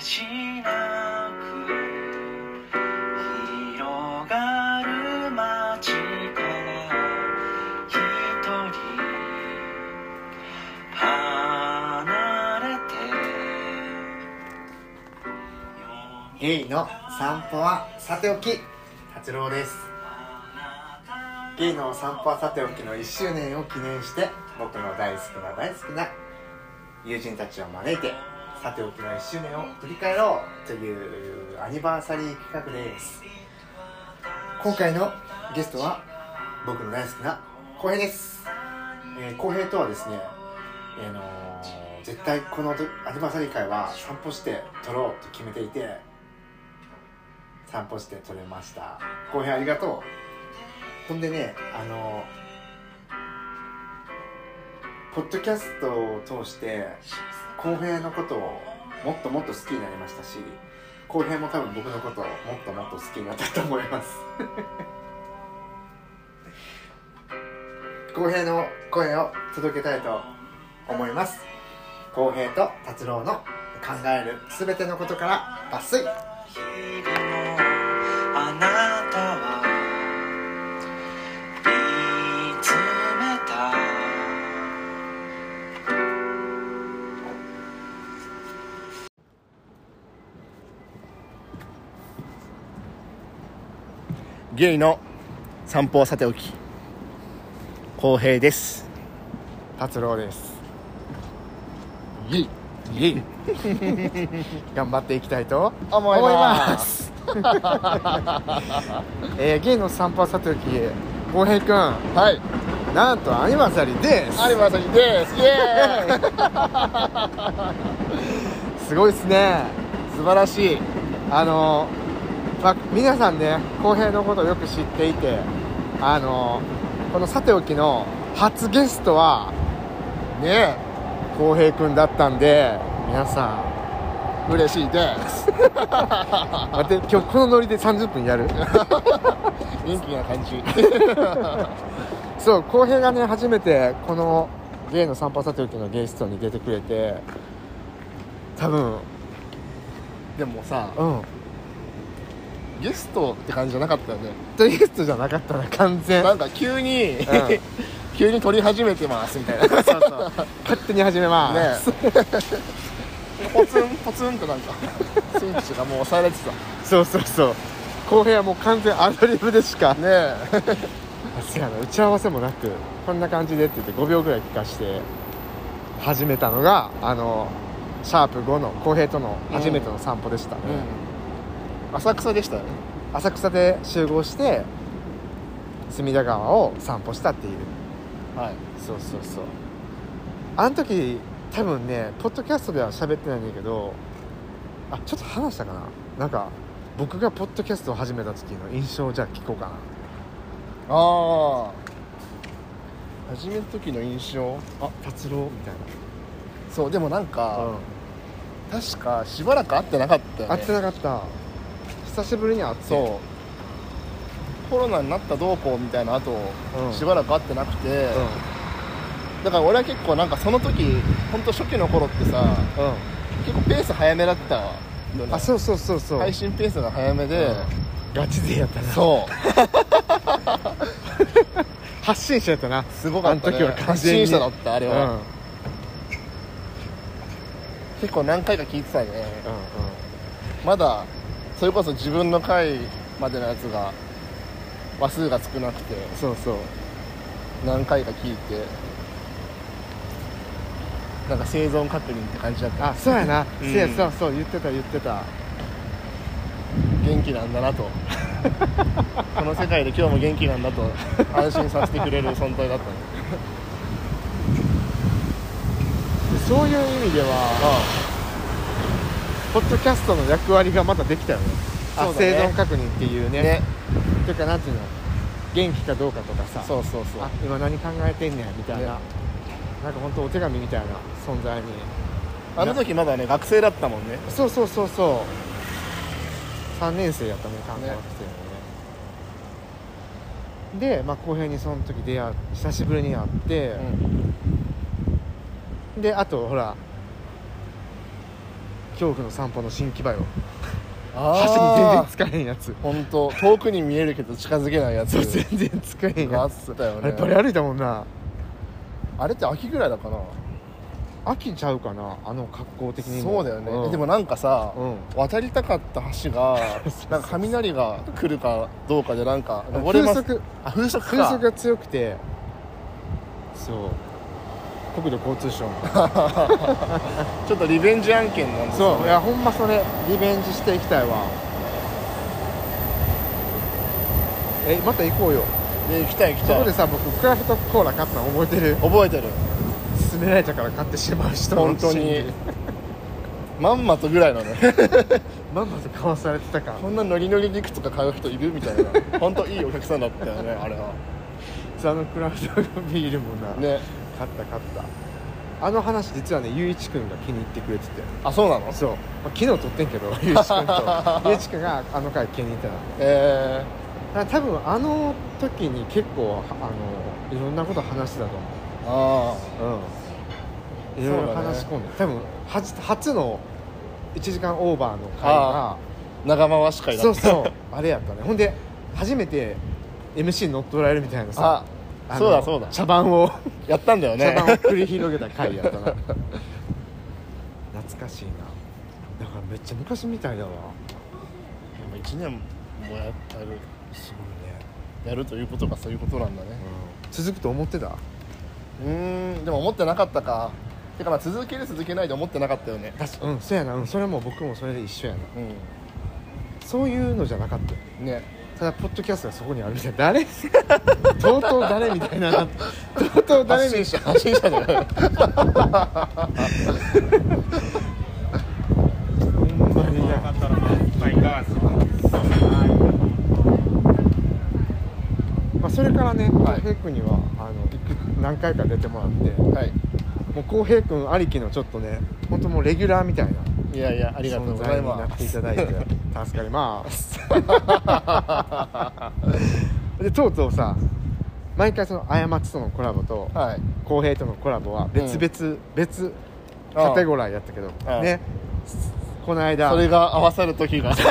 しなく広がる街から一人離れてゲイの散歩はさておき。達郎ですゲイの散歩はさておきの1周年を記念して僕の大好きな大好きな友人たちを招いてさておきの1周年を振り返ろうというアニバーサリー企画です。今回のゲストは僕の大好きな浩平です。えー浩、平とはですね、あのー絶対このアニバーサリー会は散歩して撮ろうと決めていて散歩して撮れました。浩平ありがとう。ほんでねあのポッドキャストを通して浩平のことをもっともっと好きになりましたし浩平も多分僕のことをもっともっと好きになったと思います。浩平の声を届けたいと思います。浩平と達郎の考える全てのことから抜粋。ゲイの散歩はさておき公平です。達郎です。イエイ。イエイ。頑張っていきたいと思います。えー、ゲイの散歩はさておき浩平くん。はい。なんとアニバーサリーです。アニバーサリーです。イエーイ。すごいですね。素晴らしい。あのまあ、皆さんね浩平のことをよく知っていてあのこのさておきの初ゲストはね浩平くんだったんで皆さん嬉しいです。待って今日このノリで30分やる？元気な感じ。そう浩平がね初めてこのゲイの散歩さておきのゲストに出てくれて多分でもさうんゲストって感じじゃなかったよね。ゲストじゃなかったな完全。なんか急に、ん。急に撮り始めてますみたいな。そうそう。勝手に始めます、ねポツンポツンとなんかスイッチがもう押されてた。そうそうそう。浩平はもう完全アドリブでしか。ねえ。あそうやな。打ち合わせもなくこんな感じでって言って5秒ぐらい聞かして始めたのがあのシャープ5の浩平との初めての散歩でしたね、浅草でしたよね。浅草で集合して隅田川を散歩したっていう。はい。そうそうそう。あの時多分ねポッドキャストでは喋ってないんだけどあちょっと話したかな。なんか僕がポッドキャストを始めた時の印象をじゃあ聞こうかな。ああ始める時の印象？あ達郎みたいそうでもなんな、か、確かしばらく会ってなかったよね。会ってなかった久しぶりに会ってそう。コロナになったどうこうみたいな後、うん。しばらく会ってなくて、うだから俺は結構なんかその時本当初期の頃ってさんうん。結構ペース早めだったよね。あそうそうそうそう、配信ペースが早めで、ガチ勢やったな。そう。発信者やったな。すごかった、ね、あの時は完発全に。信者だったあれうん。は、結構何回か聞いてたね。うまだそれこそ自分の回までのやつが話数が少なくてんそうそう。何回か聞いてなんか生存確認って感じだった。あそうやな、うん。せやそうそう。言ってた言ってた。元気なんだなと。この世界で今日も元気なんだと安心させてくれる存在だった。ねそういう意味ではポッドキャストの役割がまたできたよね。あそうだね。生存確認っていうね。ね。というかなんていうの？元気かどうかとかさ。そうそうそう。あ今何考えてんねんみたいな、ね。なんか本当お手紙みたいな存在に。あの時まだね学生だったもんね。そうそうそうそう。3年生やったもん看護学生のね。でまあ浩平にその時出会久しぶりに会って。う、ん。であとほら恐怖の散歩の新木場よ。あ箸に全然あ使えへんやつ。本当遠くに見えるけど近づけないやつ。そう全然使えへんあっやつたよね。あれバリ歩いたもんな。あれって秋ぐらいだかな。秋ちゃうかなあの格好的にも。そうだよね、ん。でもなんかさ、うん。渡りたかった橋が なんか雷が来るかどうかでなんか登れます。風速。あ風速か。風速が強くて。そう国土交通省の。ちょっとリベンジ案件なんですよそういやほんまそれリベンジしていきたいわ。えまた行こうよ。で行きたい行きたい。そこでさ僕クラフトコーラ買ったの覚えてる？覚えてる。勧められたから買ってしまう人の本当に。まんまとぐらいのね。まんまと買わされてたか。らこんなノリノリでいくつか買う人いるみたいな。本当いいお客さんだったよねあれは。あのクラフトビールもな、ね買った買った。あの話実はねゆういちくんが気に入ってくれてて。あそうなの？そう、まあ、昨日撮ってんけど ゆういちくんと。ゆういちくんがあの回気に入ってたの。えだから多分あの時に結構はあのいろんなこと話してたとー、あ思ううんいろいろ話し込んで、多分初初の1時間オーバーの回があ長回し会だった。そうそう。あれやったね。ほんで初めて MC に乗っ取られるみたいなさそうだそうだ。茶番を。やったんだよね。茶番を繰り広げた回やったな。懐かしいな。だからめっちゃ昔みたいだわ。1年もやる。すごいね、やるということがそういうことなんだね。続くと思ってた？うーんでも思ってなかったか。てかまあ続ける続けないで思ってなかったよね。確かうんそうやな、うん、それも僕もそれで一緒やな。うそういうのじゃなかったよんねただポッドキャストがそこにあるみたいな。誰？とうとう誰みたいな。とうとう誰みたい発信者発信者だよなほんまになまあそれからね。はい浩平君にはあの何回か出てもらってはい。もう浩平君ありきのちょっとね本当もうレギュラーみたいないやいやありがとうござい存在になまっていすただいて助かります。でとうとうさ毎回その過ちとのコラボとはい。浩平とのコラボは別々、別ああカテゴラーやったけどね。この間それが合わさる時が。そ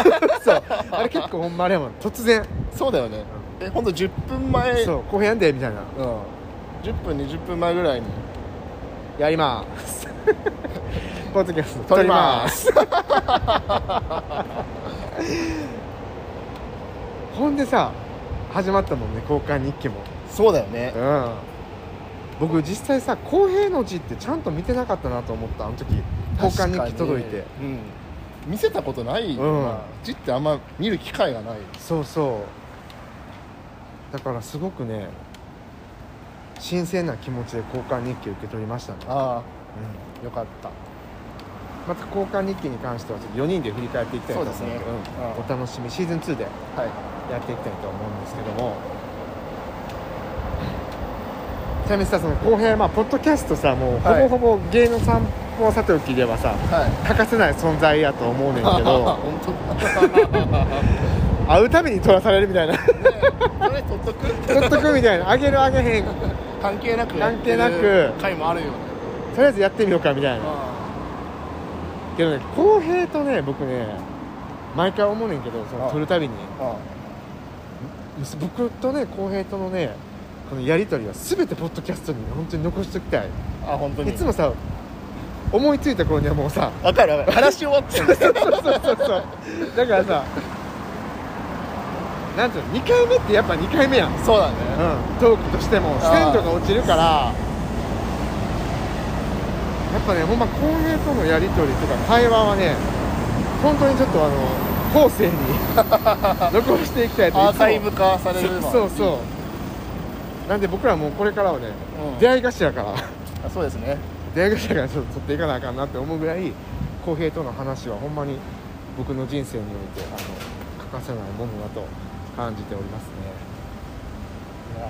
う。あれ結構ほんまあれやもん。突然。そうだよね。えほんと10分前そう。浩平やんでみたいな。うん。10分20分前ぐらいに。やります。ポッドキャスト。撮ります ほんでさ始まったもんね交換日記も。そうだよね。うん。僕実際さ公平の字ってちゃんと見てなかったなと思ったあの時。交換日記届いて、うん。見せたことない。ようん。な字ってあんま見る機会がない。そうそう。だからすごくね新鮮な気持ちで交換日記受け取りましたね、あうん。あよかったまた交換日記に関してはちょっと4人で振り返っていきたいと思うのでね。うん。お楽しみ。シーズン2ではい。やっていきたいと思うんですけども。ちなみにさその公平まあポッドキャストさもうほはい。ぼほぼ芸の散歩はさておきではさはい。欠かせない存在やと思うねんけど。会うたびに撮らされるみたいな。それ取っとく？撮っとくみたいな。あげるあげへん。と関係なく関係なく。回もあるよね。りあえずやってみようかみたいなけどね公平とね僕ね毎回思うねんけどそのあ。撮るたびに。あ。僕とね公平とのねこのやり取りは全てポッドキャストに本当に残しておきたい。あ本当に。いつもさ思いついた頃にはもうさ分かる分かる。話し終わってる そうそうそうそうだからさなんていうの2回目ってやっぱ2回目やん、うん、そうだね。トークとしても鮮度が落ちるからやっぱねほんま公平とのやり取りとか会話はね本当にちょっとあの後世に 残していきたいといつも。アーカイブ化されるのはそうそう。なんで僕らもうこれからはね、うん。出会い頭からあそうですね。出会い頭からちょっと取っていかなあかんなって思うぐらい浩平との話はほんまに僕の人生においてあの欠かせないものだと感じておりますね。いや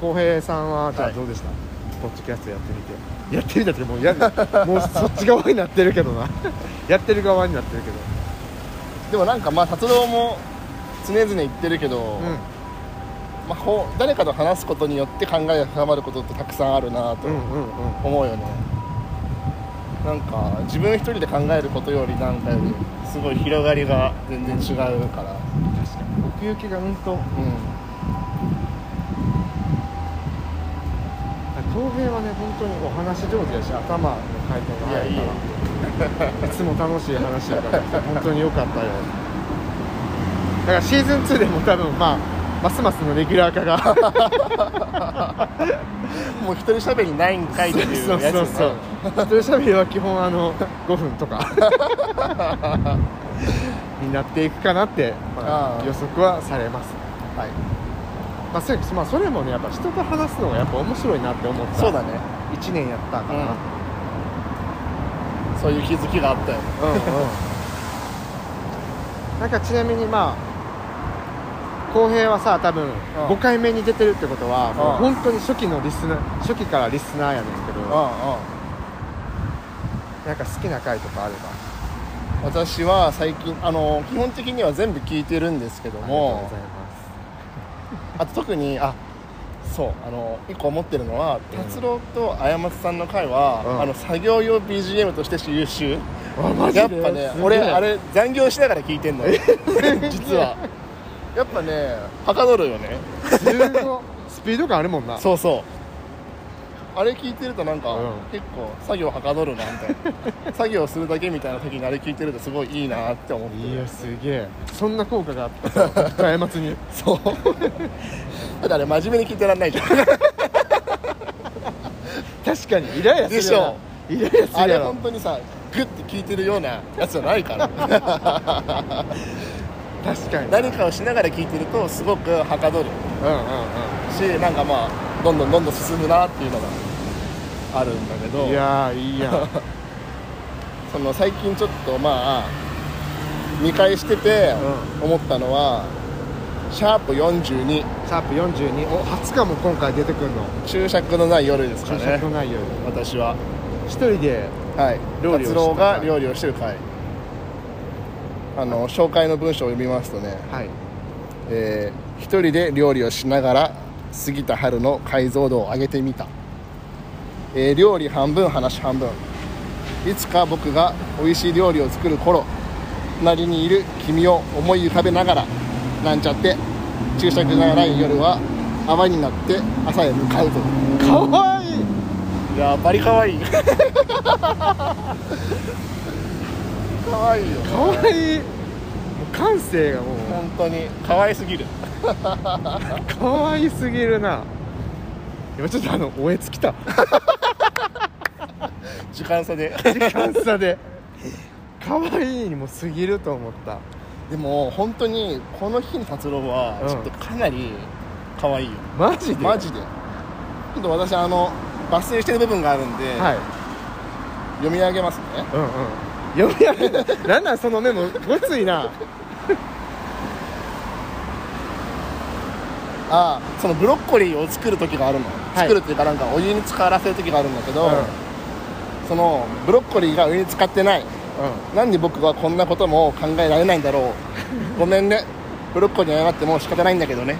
浩平さんはじゃあはいどうでした、ポッドキャストやってみて。やってみたってもうやもうそっち側になってるけどな。やってる側になってるけど。ーでもなんかまあ達郎も常々言ってるけど、うん。まあ、こう誰かと話すことによって考えが深まることってたくさんあるなとうんうんうん。思うよね、なんか自分一人で考えることよりなんかよりすごい広がりが全然違うから。確かに。奥行きがうんと。うん平はね本当にお話上手やし頭の回転が速いから いつも楽しい話だから本当に良かったよ。だからシーズン2でも多分まあますますのレギュラー化が。もう一人喋りないんかいっていうそうやつそうそう一人喋りは基本あの5分とか。になっていくかなって、まあ予測はされます。はいまあそれまあ、それもねやっぱ人と話すのがやっぱ面白いなって思った。そうだね。1年やったから、うん。そういう気づきがあったよ。うんなんかちなみにまあ浩平はさ多分5回目に出てるってことはもう本当に初期のリスナー初期からリスナーやねんけど。うんうん。なんか好きな回とかあれば。私は最近あの基本的には全部聞いてるんですけどありがとうごもざいますあと特にあそうあの一個思ってるのは達郎と過松さんの回は、うん。あの作業用 BGM として優秀あマやっぱね俺あれ残業しながら聞いてんのよ。実は。やっぱねはかどるよね。すごいスピード感あるもんな。そうそうあれ聞いてるとなんか、うん。結構作業はかどるなみたいな。作業するだけみたいな時にあれ聞いてるとすごいいいなって思って。いやすげえ。そんな効果があった？さ過ちに。そう。だってあれ真面目に聞いてらんないじゃん。確かにイライラするでしょ。イライラするあれ本当にさグッて聞いてるようなやつじゃないから確かに。何かをしながら聞いてるとすごくはかどる。うんうんうん。しなんかまあどんどんどんどん進むなっていうのがあるんだけど。いやーいいやん。その最近ちょっとまあ見返しててう思ったのは、シャープ42シャープ42お初かも今回出てくるの。注釈のない夜ですか注ね。釈のないように私は。一人ではい。料理を達郎が料理をしてる回あの紹介の文章を読みますとねはい。えー一人で料理をしながら過ぎた春の解像度を上げてみた、えー料理半分話半分。いつか僕が美味しい料理を作る頃隣にいる君を思い浮かべながらなんちゃって注釈がない夜は泡になって朝へ向かうと。かわいい。いやバリかわいい かわいいよ。かわい。いもう感性がもう。本当に。かわいすぎる。かわいすぎるな。今ちょっとあのおえつきた。時間差で。時間差で。かわいいにも過ぎると思った。でも本当にこの日の達郎はうん。ちょっとかなり可愛いよ、マジで？マジで。ちょっと私あの抜粋してる部分があるんで、はい。読み上げますね。うんうん読み上げる。なんなんそのメモごついな。ああそのブロッコリーを作る時があるの、はい。作るっていうかなんかお湯に浸からせる時があるんだけど、うん。そのブロッコリーがお湯に浸かってない。なんで僕はこんなことも考えられないんだろう。ごめんね。ブロッコリーに謝っても仕方ないんだけどね。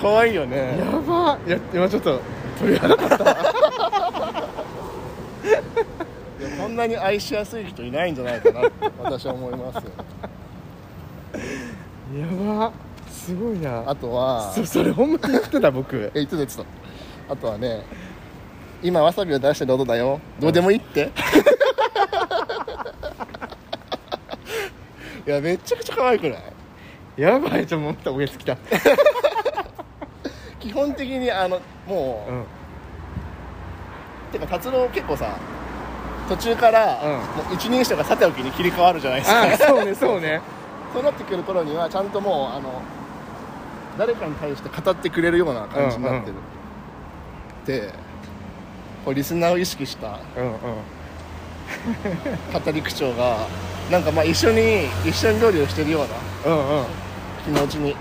かわいいよね。やば。いや今ちょっと鳥肌立った こんなに愛しやすい人いないんじゃないかなって私は思いますよ。やば。すごいな。あとはそそれほんまに言ってた僕。え言ってた言ってた。あとはね今わさびを出してる音だよ。どうでもいいって。いやめちゃくちゃ可愛くない？やばいちょっともっとおえつきた基本的にあのもう、うんてか達郎結構さ途中から、うん。もう一人称がさておきに切り替わるじゃないですか。あそうねそうね。そうなってくる頃にはちゃんともうあの誰かに対して語ってくれるような感じになってる、でこうリスナーを意識したうんうん。語り口調がなんかまあ一緒に一緒に料理をしてるようなうんうん。気持ちに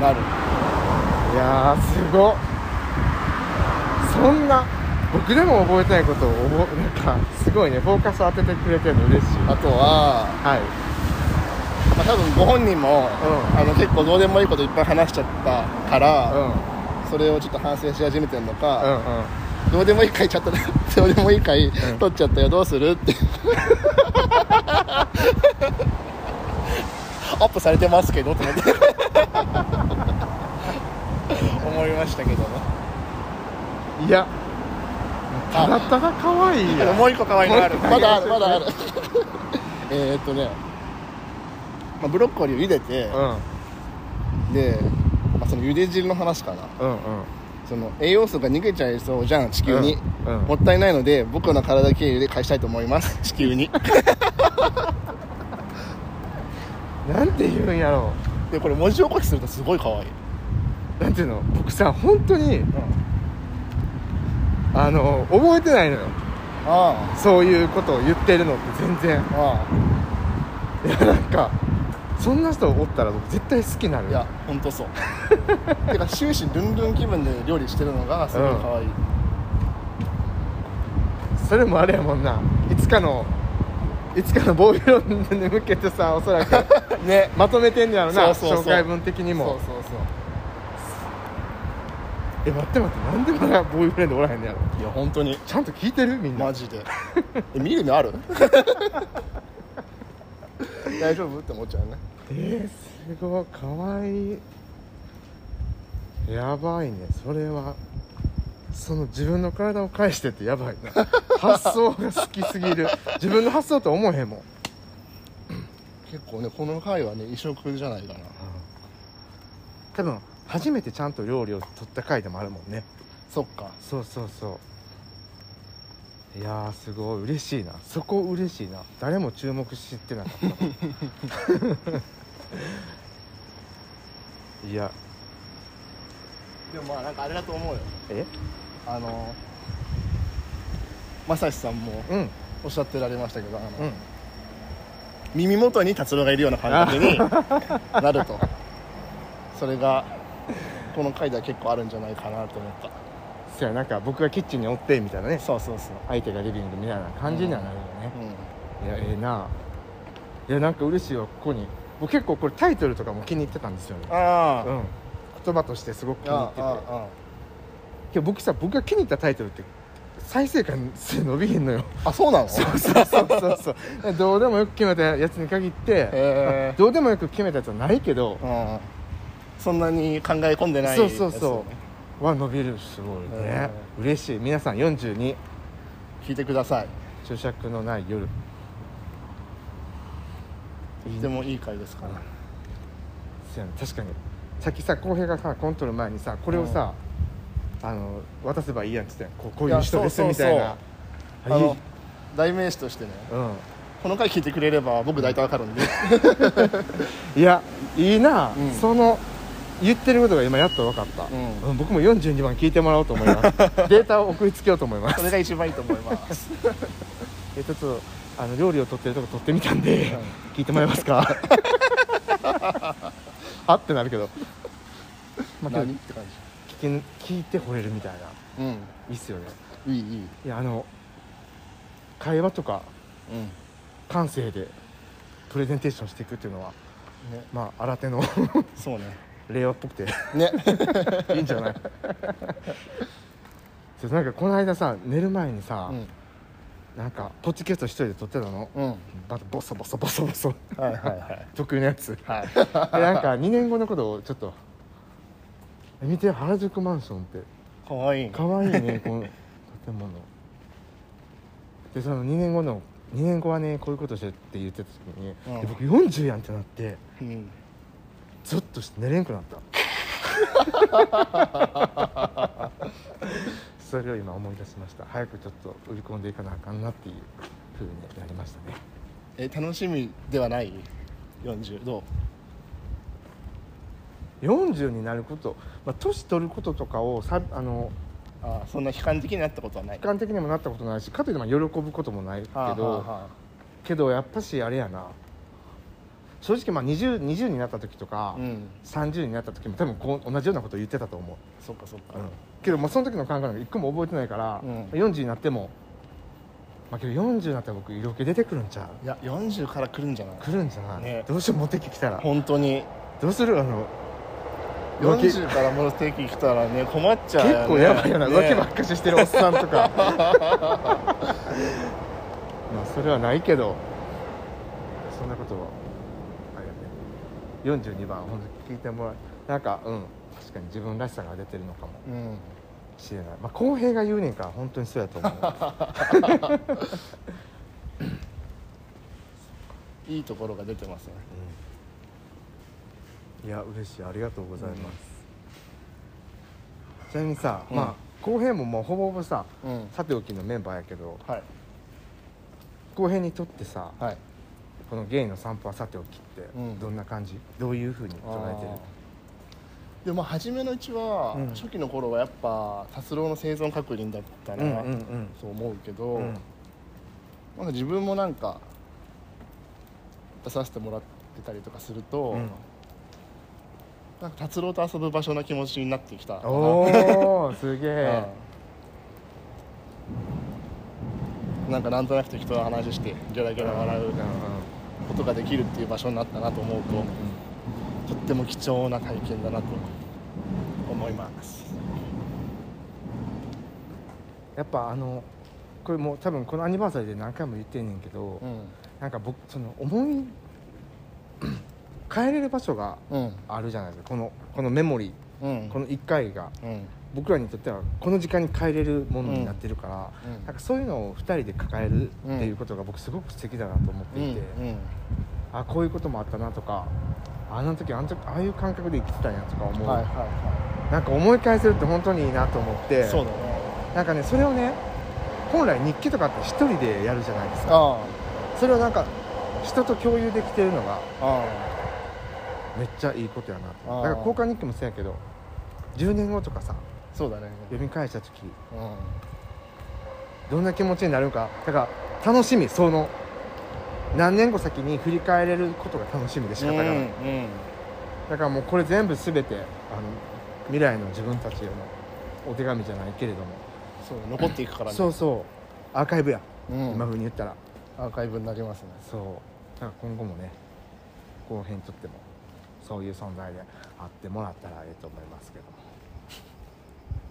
なる。いやーすごっそんな僕でも覚えてないことを覚えなんかすごいねフォーカス当ててくれてるの嬉しい。あとは、はい。まあ、多分ご本人も、うん。あの結構どうでもいいこといっぱい話しちゃったから、うん。それをちょっと反省し始めてるのうんか、どうでもいい回ちゃったどうでもいい回ん。取っちゃったよどうするってアップされてますけどって思って。思いましたけどねうんいやただただ可愛いや。んもう一個可愛いのある。まだあるまだある。えーっとね、まあ、ブロッコリーを茹でて、うん。で、まあ、その茹で汁の話かな。うんうん。その栄養素が逃げちゃいそうじゃん地球に、うんうん。もったいないので僕の体経由で返したいと思います。地球に。なんて言うんやろでこれ文字起こしするとすごい可愛い、うなんていうの？僕さ本当にあの覚えてないのよ。あそういうことを言ってるのって全然。ああ。いやなんかそんな人おったら僕絶対好きになるあいや本当そう。てか終始ルンルン気分で料理してるのがすごい可愛い、それもあれやもんな。いつかのいつかのボーイロンに向けてさおそらく ね。まとめてんねやろな。そうそうそう。紹介文的にも。そうそうそうえ待って待ってなんでまだボーイフレンドおらへんねやろ。いや本当に。ちゃんと聞いてる？みんな。マジで。え見る目ある？大丈夫？って思っちゃうね。えー、すごい。かわいい。やばいね。それはその自分の体を返してってやばいな。発想が好きすぎる。自分の発想と思えへんもん。結構ねこの回はね異色じゃないかな。多分初めてちゃんと料理を取った回でもあるもんね。そっか。そうそうそう。いやーすごい。嬉しいな。そこ嬉しいな。誰も注目してなかった。いや。でもまあなんかあれだと思うよ。え？あのまさしさんもうん。おっしゃってられましたけどあの、うん。耳元に達郎がいるような感覚に なると。それがこの回では結構あるんじゃないかなと思った。そやなんか僕がキッチンにおってみたいなね。そうそうそう。相手がリビングみたいな感じにはなるよね、ういやええな。いやなんか嬉しいわここに。僕結構これタイトルとかも気に入ってたんですよね。んあ。うん。言葉としてすごく気に入ってて。ああけど僕さ僕が気に入ったタイトルって再生回数伸びへんのよ。ああそうなの？そうそうそうそう。どうでもよく決めたやつに限って、へどうでもよく決めたやつはないけどえうんそんなに考え込んでないそうそうそう。は伸びるすごいね。嬉しい。皆さん42聞いてください。注釈のない夜。とてもいい回ですから。そうやね。確かに。さっきさ浩平がさコントロール前にさこれをさ、あの渡せばいいやんって言ってこうこういう人ですみたいな。あの代名詞としてね。うん。この回聞いてくれれば僕大体わかるんで。いやいいな、うん。その言ってることが今やっと分かった、うん。うん僕も42番聞いてもらおうと思います。データを送りつけようと思います。それが一番いいと思います。えちょっとあの料理を撮ってるとこ撮ってみたんで、聞いてもらえますか？あってなるけど、まあ、何って感聞き聞いて惚れるみたいな。じうん。いいっすよね。いいいい。いやあの会話とかうん。感性でプレゼンテーションしていくっていうのはね。まあ新手のそうね令和っぽくて。ね。いいんじゃない？そうなんかこの間さ寝る前にさ、うん。なんかポッドキャスト一人で撮ってたの？うん。またボソボソボソボソ。はいはいはい。得意なやつ。はい。でなんか2年後のことをちょっとえ見て原宿マンションって。かわいいね。かわいいねこの建物。でその2年後の2年後はねこういうことしてって言ってた時に、うん。で僕40やんってなって。うんゾッとして寝れんくなった。それを今思い出しました。早くちょっと売り込んでいかなあかんなっていう風になりましたね。え楽しみではない？40ど40になること、まあ、年取ることとかをさあのうあそんな悲観的になったことはない。悲観的にもなったことないしかといってまあ喜ぶこともないけど、はあはあはけどやっぱしあれやな正直まあ 20, 20になった時とか、あうん。30になった時も多分こう同じようなことを言ってたと思う、そっかそっか。けどもうその時の考えなんか一個も覚えてないから、うん。40になってもまあけど40になったら僕色気出てくるんちゃう？いや40から来るんじゃない？来るんじゃない、ね。どうしよう持ってきたら。本当に。どうする？あの浮気40からもう定期来たらね困っちゃうよ、ね、結構やばいよな、ね。浮気ばっかししてるおっさんとか。まあそれはないけどそんなことは42番本当に聞いてもらう。なんかうん確かに自分らしさが出てるのかも。うん。しれない。まあ公平が言うねんから本当にそうやと思う。いいところが出てますね。いや嬉しい。ありがとうございます、ちなみにさ、うん。まあ公平ももうほぼほぼさうん。さておきのメンバーやけどはい。公平にとってさはいこのゲイの散歩はさておきってうん。どんな感じ、どういうふうに捉えてる？でも初めのうちは、うん。初期の頃はやっぱ達郎の生存確認だったな、うんうんうん。そう思うけど、うん。なんか自分もなんか出させてもらってたりとかすると、うん。なんか達郎と遊ぶ場所の気持ちになってきた。おおすげえ。うん。なんかなんとなく適当な話してギャラギャラ笑う。うんうんことができるっていう場所になったなと思うと、とっても貴重な体験だなと思います。やっぱあのこれもう多分このアニバーサリーで何回も言ってんねんけど、うん。なんか僕その思い 帰れる場所がうん。あるじゃないですか。このこのメモリうん。ーこの1回が。うん僕らにとってはこの時間に帰れるものになってるから、うん。なんかそういうのを2人で抱えるっていうことが僕すごく素敵だなと思っていて、あこういうこともあったなとかあの時あの時ああいう感覚で生きてたんやとか思う、はいはいはなんか思い返せるって本当にいいなと思っていそうだね。なんかねそれをね本来日記とかって一人でやるじゃないですか。あそれをなんか人と共有できてるのがめっちゃいいことやなとだから交換日記もそうやけど10年後とかさあそうだね。読み返した時。うん。どんな気持ちになるか。だから楽しみその。何年後先に振り返れることが楽しみで仕方がない、うんだからもうこれ全部全てあの未来の自分たちへのお手紙じゃないけれども、そう残っていくからね。そうそう。アーカイブや、うん。今風に言ったら。アーカイブになりますね。そう。だから今後もね後編にとってもそういう存在であってもらったらええと思いますけど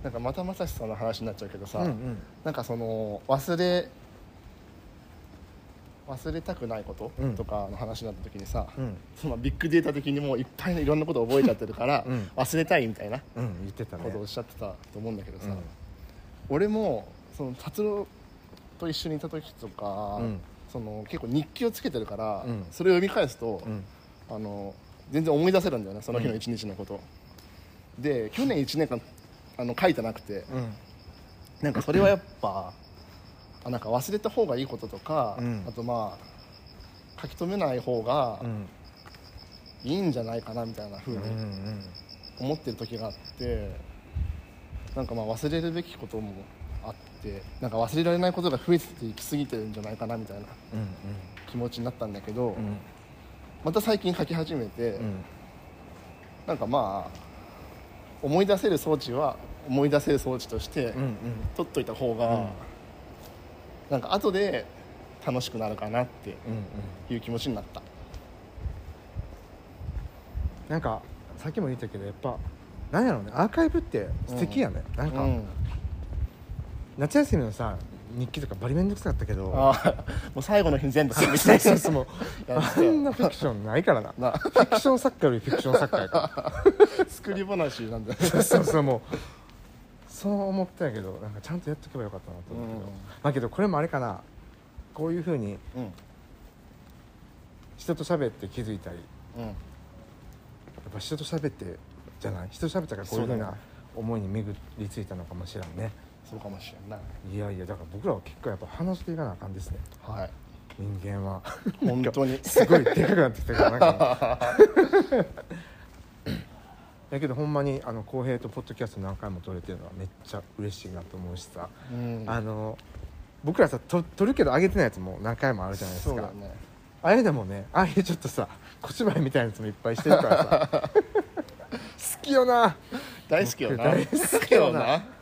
なんかまたまさしさんの話になっちゃうけどさ、うんうん。なんかその忘れ忘れたくないことうん。とかの話になった時にさ、うん。そのビッグデータ的にもういっぱいのいろんなことを覚えちゃってるから、うん。忘れたいみたいなうん言ってたね。ことをおっしゃってたと思うんだけどさ、うん俺もその達郎と一緒にいた時とか、うん。その結構日記をつけてるから、うん。それを読み返すと、うん。あの全然思い出せるんだよねその日の一日のこと、で去年1年間あの書いてなくて。うん。なんかそれはやっぱあなんか忘れた方がいいこととか、うん。あとまあ書き留めない方がうん。いいんじゃないかなみたいな風にうんうん思ってる時があってなんかまあ忘れるべきこともあってなんか忘れられないことが増えていきすぎてるんじゃないかなみたいなうん。気持ちになったんだけど、うん。また最近書き始めて、うん。なんかまあ思い出せる装置は思い出せる装置としてうんうん。取っといた方が、うん。なんか後で楽しくなるかなってうんうん。いう気持ちになった。なんかさっきも言ったけどやっぱなんやろうねアーカイブって素敵やね、なんか、うん。夏休みのさ日記とかバリめんどくさかったけどああもう最後の日に全部そうみたいそうそうもうやってあんなフィクションないからな。な。フィクション作家よりフィクション作家やか 作り話なんだよね。らそうそうもうそう思ったんやけどなんかちゃんとやっとけばよかったなと思うけど、うん。まあけどこれもあれかな。こういうふうにうん。人と喋って気づいたり。うん。やっぱ人と喋ってじゃない？人と喋ったからこういうふうなそうだね。思いに巡りついたのかもしれんねそうかもしれんな。いいやいやだから僕らは結構やっぱ話していかなあかんですね。はい。人間は。本当に。すごいでかくなってきたからなんか。だけどほんまにあの浩平とポッドキャスト何回も撮れてるのはめっちゃ嬉しいなと思うしさ、うん。あの僕らさと撮るけど上げてないやつも何回もあるじゃないですか。そうだね。あれでもねああいうちょっとさ小芝居みたいなやつもいっぱいしてるからさ。好きよな。大好きよな。大好きよな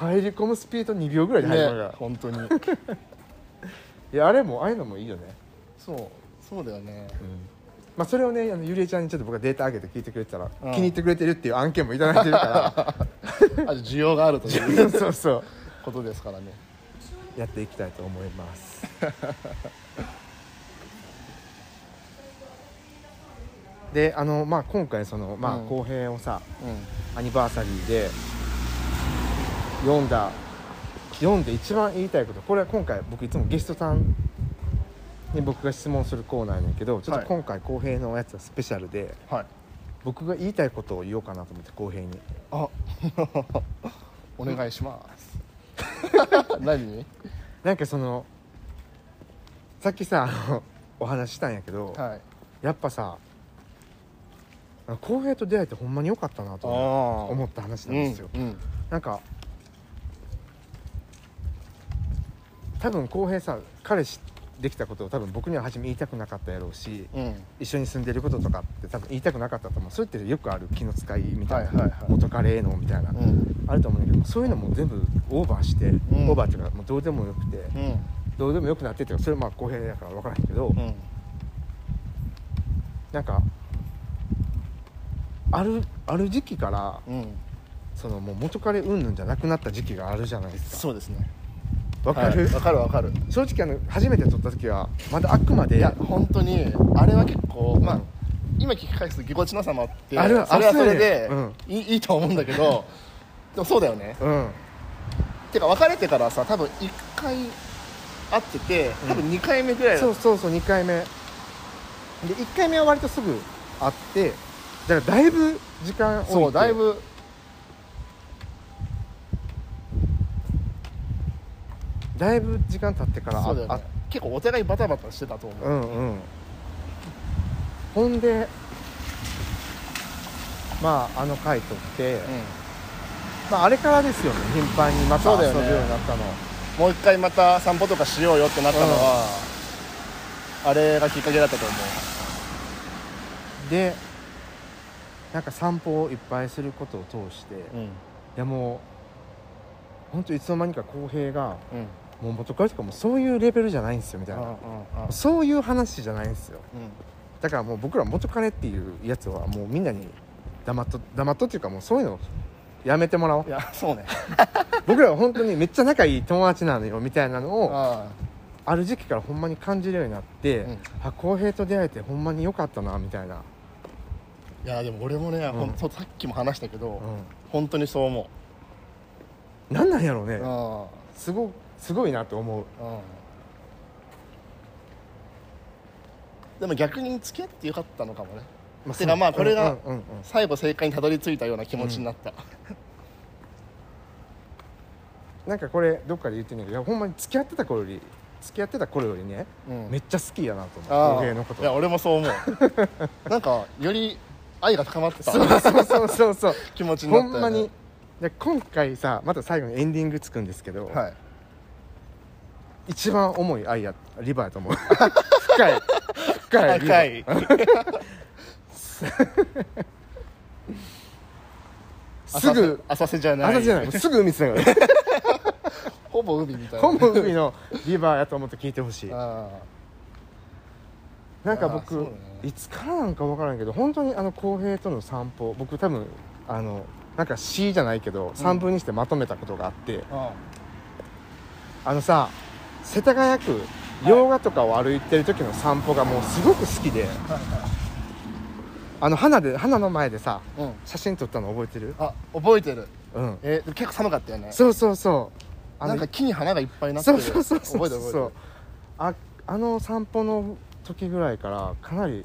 入り込むスピード2秒ぐらいで入るから、ね。本当に。いやあれもああいうのもいいよね、そうそうだよね。うん、まあ、それをねあのゆりえちゃんにちょっと僕がデータ上げて聞いてくれてたら、うん。気に入ってくれてるっていう案件もいただいてるか あ需要があるといらう そうそう。ことですからね。やっていきたいと思います。であの、まあ、今回その、まあうん。後編をさうアニバーサリーで読んだ読んで一番言いたいことこれは今回僕いつもゲストさんに僕が質問するコーナーやねんけどちょっはいと今回後編のやつはスペシャルで、んはい。僕が言いたいことを言おうかなと思って後編に。あ お願いします。何？なんかそのさっきさあのお話ししたんやけど、はい。やっぱさ浩平と出会えてほんまに良かったなと思った話なんですよ、うんうん。なんか多分浩平さ彼氏できたことを多分僕には初め言いたくなかったやろうしうん。一緒に住んでることとかって多分言いたくなかったと思う。それってよくある気の使いみたいな、はいはいはい。元カレへのみたいな、うん。あると思うんだけどそういうのも全部オーバーして、ん。オーバーっていうかもうどうでもよくて、うん。どうでもよくなってっていうかそれはまあ公平だから分からへんけど、うん。なんかあるある時期からうん。そのもう元彼云々じゃなくなった時期があるじゃないですか。そうですねわかる、はい。わかるわかる。正直あの初めて撮った時はまだあくまでいや本当にあれは結構まあ、うん今聞き返すとぎこちなさもあってあれはそれはそれでうやねいいいいと思うんだけど でもそうだよね。うん。てか別れてからさ多分1回会ってて多分2回目ぐらいだそうそうそう2回目。で1回目は割とすぐ会ってだからだいぶ時間置いてそうだいぶだいぶ時間経ってからあね。結構お互いバタバタしてたと思う、うんうん。ほんでまああの回撮って、まあ、あれからですよね頻繁にまた遊ぶようになったの、もう一回また散歩とかしようよってなったのは、あれがきっかけだったと思でなんか散歩をいっぱいすることを通して、いうん。やもう本当いつの間にか浩平がうんもう元彼とかもうそういうレベルじゃないんですよみたいな、そういう話じゃないんですよ。だからもう僕ら元彼っていうやつはもうみんなに黙っと黙っとっていうかもうそういうのやめてもらおう。いやそうね。僕らは本当にめっちゃ仲いい友達なのよみたいなのをああ。る時期からほんまに感じるようになって、うん。あ浩平と出会えてほんまに良かったなみたいな、いやでも俺もね、ほん。とさっきも話したけど、う本当にそう思ん、なんなんやろうね。う、うんすごすごいなと思う。うん。でも逆に付き合ってよかったのかもね。まてかまあこれがうんうんうん最後正解にたどり着いたような気持ちになった、なんかこれどっかで言ってんねんけどいやほんまに付き合ってた頃より付き合ってた頃よりね、うん。めっちゃ好きやなと思う。のこと。いや俺もそう思う。なんかより愛が高まってた。そうそうそうそうそう。気持ちになったよ、ね、ほんまに。で今回さまた最後にエンディングつくんですけど、はい一番重い愛やリバーやと思う。深い。深いリバ高ーいすぐ浅瀬じゃない。朝じゃない。すぐ海つながる。ほぼ海みたいな。ほぼ海のリバーやと思って聞いてほしい。あなんか僕、だね。いつからなんか分からんけど本当にあの浩平との散歩僕多分あのなんか詩じゃないけど3分にしてまとめたことがあって、あ。あのさ世田谷区洋画とかを歩いてる時の散歩がもうすごく好きで、あの花で花の前でさうん。写真撮ったの覚えてる？あ覚えてる。うん。えー結構寒かったよね。そうそうそう。あのなんか木に花がいっぱいなって。るそうそうそうそう。覚えてる覚えてる。ああの散歩の時ぐらいからかなり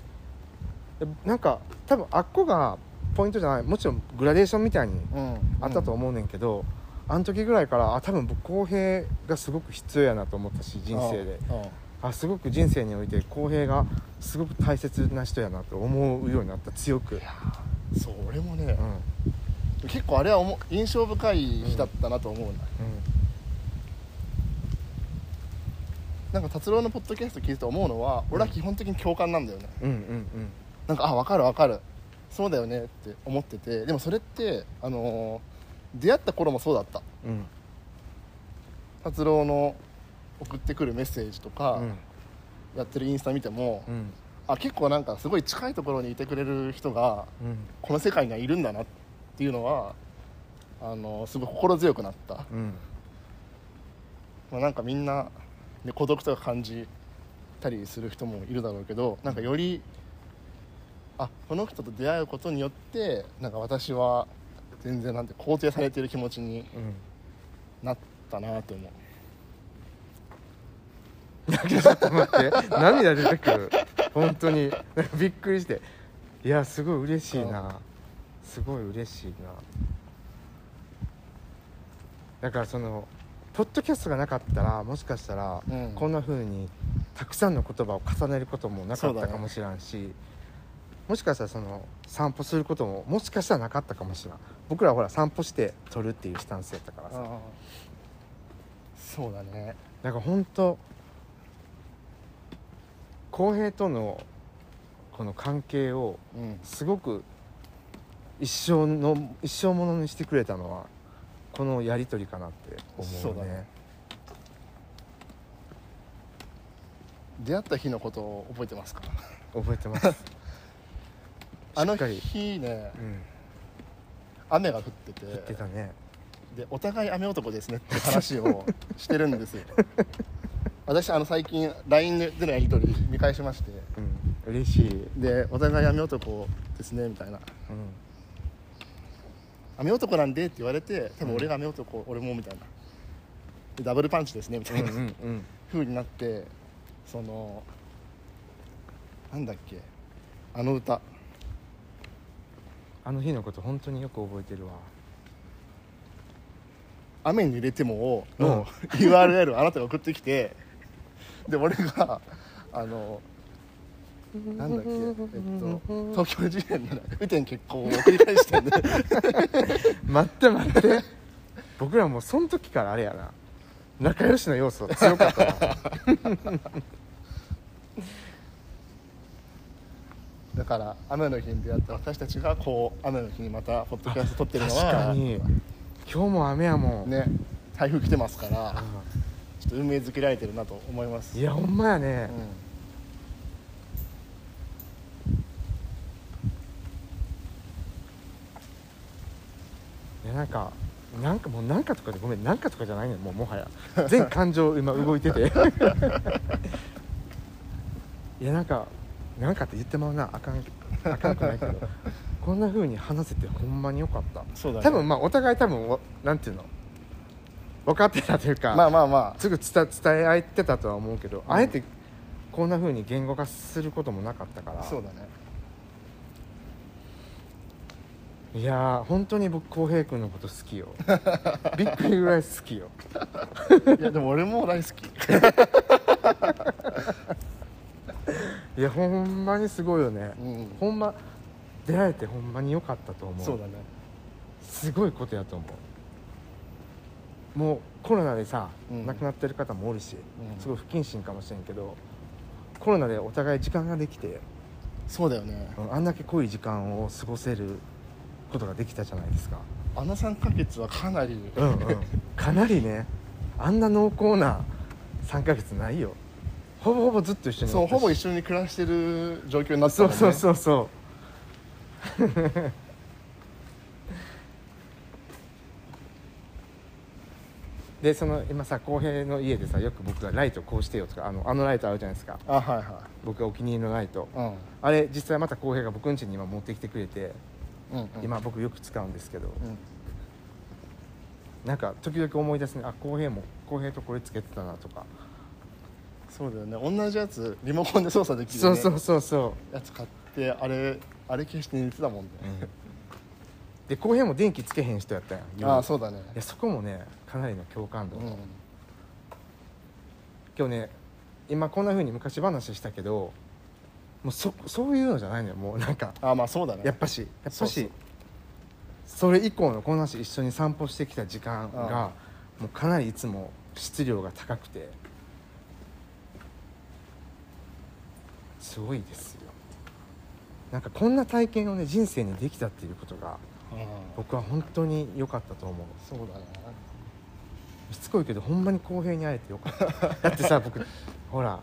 えなんか多分あっこがポイントじゃない。もちろんグラデーションみたいにうん。あったと思うねんけど、あの時ぐらいからあ多分僕公平がすごく必要やなと思ったし人生で。うんうんあすごく人生において公平がすごく大切な人やなと思うようになった強く、うん、そう俺もね、結構あれは思う印象深い日だったなと思うな、なんか達郎のポッドキャスト聞いてて思うのは、俺は基本的に共感なんだよね。うんうんうん。なんかあ分かる分かる。そうだよねって思っててでもそれってあのー出会った頃もそうだった。うん。うん達郎の送ってくるメッセージとか、うん。やってるインスタ見ても、うん。あ結構なんかすごい近いところにいてくれる人がうん。この世界にはいるんだなっていうのはあのすごい心強くなった、うん。まあ、なんかみんな、ね、孤独とか感じたりする人もいるだろうけどなんかよりあこの人と出会うことによってなんか私は全然なんて肯定されてる気持ちにうん。なったなと思う。ちょっと待って。涙出てくる。本当に。びっくりして。いやすごい嬉しいな。すごい嬉しいな。だからそのポッドキャストがなかったらもしかしたら、うん。こんな風にたくさんの言葉を重ねることもなかったかもしれんし、もしかしたらその散歩することももしかしたらなかったかもしれん僕らはほら散歩して撮るっていうスタンスやったからさ。そうだね。なんか本当浩平とのこの関係をうん。すごく一生の一生ものにしてくれたのはこのやり取りかなって思うね。ね。出会った日のことを覚えてますか？覚えてます。あの日ねうん雨が降ってて。言ってたね。でお互い雨男ですねって話をしてるんですよ。私あの最近 LINE でのやり取り見返しまして。うん。嬉しい、うん、でお互い雨男ですねみたいな。雨男なんでって言われて多分俺が雨男、俺もみたいな。でダブルパンチですねみたいな、うんうになってそのなんだっけあの歌あの日のこと本当によく覚えてるわ「雨に濡れても」の URL あなたが送ってきてで俺があのなんだっけ、えっと、東京事変の雨天決行を繰り返してんで 待って待って。僕らもうその時からあれやな。仲良しの要素強かったな だから雨の日に出会った私たちがこう雨の日にまたポッドキャスト撮ってるの確かはに。今日も雨やもん、ね台風来てますからうちょっと運命づけられてるなと思います。んいやほんまやね、いやなんかなんかもうなんかとかでごめんなんかとかじゃないねんもうもはや。全感情今動いてて。いやなんかなんかって言ってまうなあかん あかんくないけどこんな風に話せてほんまによかった。そうだね。多分まあお互い多分おなんていうの？分かってたというか、まあまあまあ。すぐ伝伝え合ってたとは思うけど、あえてこんな風に言語化することもなかったから。そうだね。いやー本当に僕浩平君のこと好きよ。びっくりぐらい好きよ。いやでも俺も大好き いやほんまにすごいよね、うん。ほんま出会えてほんまに良かったと思う。そうだね。すごいことやと思う。もうコロナでさ、うん。亡くなってる方もおるし、うん。すごい不謹慎かもしれんけどコロナでお互い時間ができてそうだよね。うんあんだけ濃い時間を過ごせることができたじゃないですか。あの3ヶ月はかなり、うんうん。かなりねあんな濃厚な3ヶ月ないよほぼほぼずっと一緒にそうほぼ一緒緒に暮らしてる状況になってたもんねそうそうそうそう。でその今さ浩平の家でさよく僕がライトこうしてよとかあのあのライトあるじゃないですか。あはいは僕がお気に入りのライト。いうん。あれ実際また浩平が僕ん家に今持ってきてくれて、うんうん。今僕よく使うんですけど、うん。なんか時々思い出すね。あ浩平も浩平とこれつけてたなとか、そうだよね。同じやつリモコンで操作できる、ね、そうそうそうそやつ買ってあれあれ消して寝てたもんね、う、で浩平も電気つけへん人やったやん。夜ああそうだね。いやそこもねかなりの共感度、うん。今日ね今こんな風に昔話したけどもうそそういうのじゃないのよ。もうなんかあまあそうだね。やっぱしやっぱしそれ以降のこの話一緒に散歩してきた時間がもう。かなりいつも質量が高くてすごいですよ。なんかこんな体験をね人生にできたっていうことがうん。僕は本当に良かったと思う。そうだね。しつこいけどほんまに公平に会えてよかった。だってさ僕ほら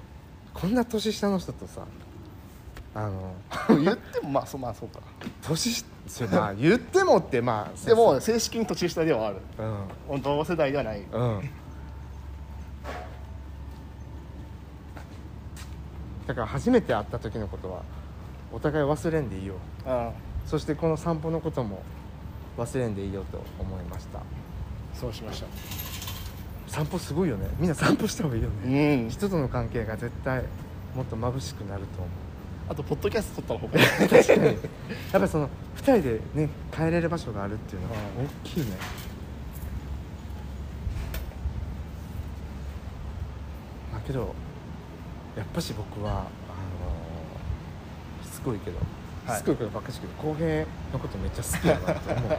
こんな年下の人とさあの 言ってもまあそうまあそうか。年下まあ言ってもってまあでも正式に年下ではある。うん。同世代ではない。うんだから初めて会った時のことはお互い忘れんでいいよ。あそしてこの散歩のことも忘れんでいいよと思いました。そうしました。散歩すごいよね。みんな散歩した方がいいよね。うん。人との関係が絶対もっと眩しくなると思う。あとポッドキャスト撮った方がいい。確かに。やっぱりその2人でね帰れる場所があるっていうのは大きいね。まあけどやっぱし僕はあのしつこいけど、はい。しつこいけどばっかしけど浩平のことめっちゃ好きだなと思う。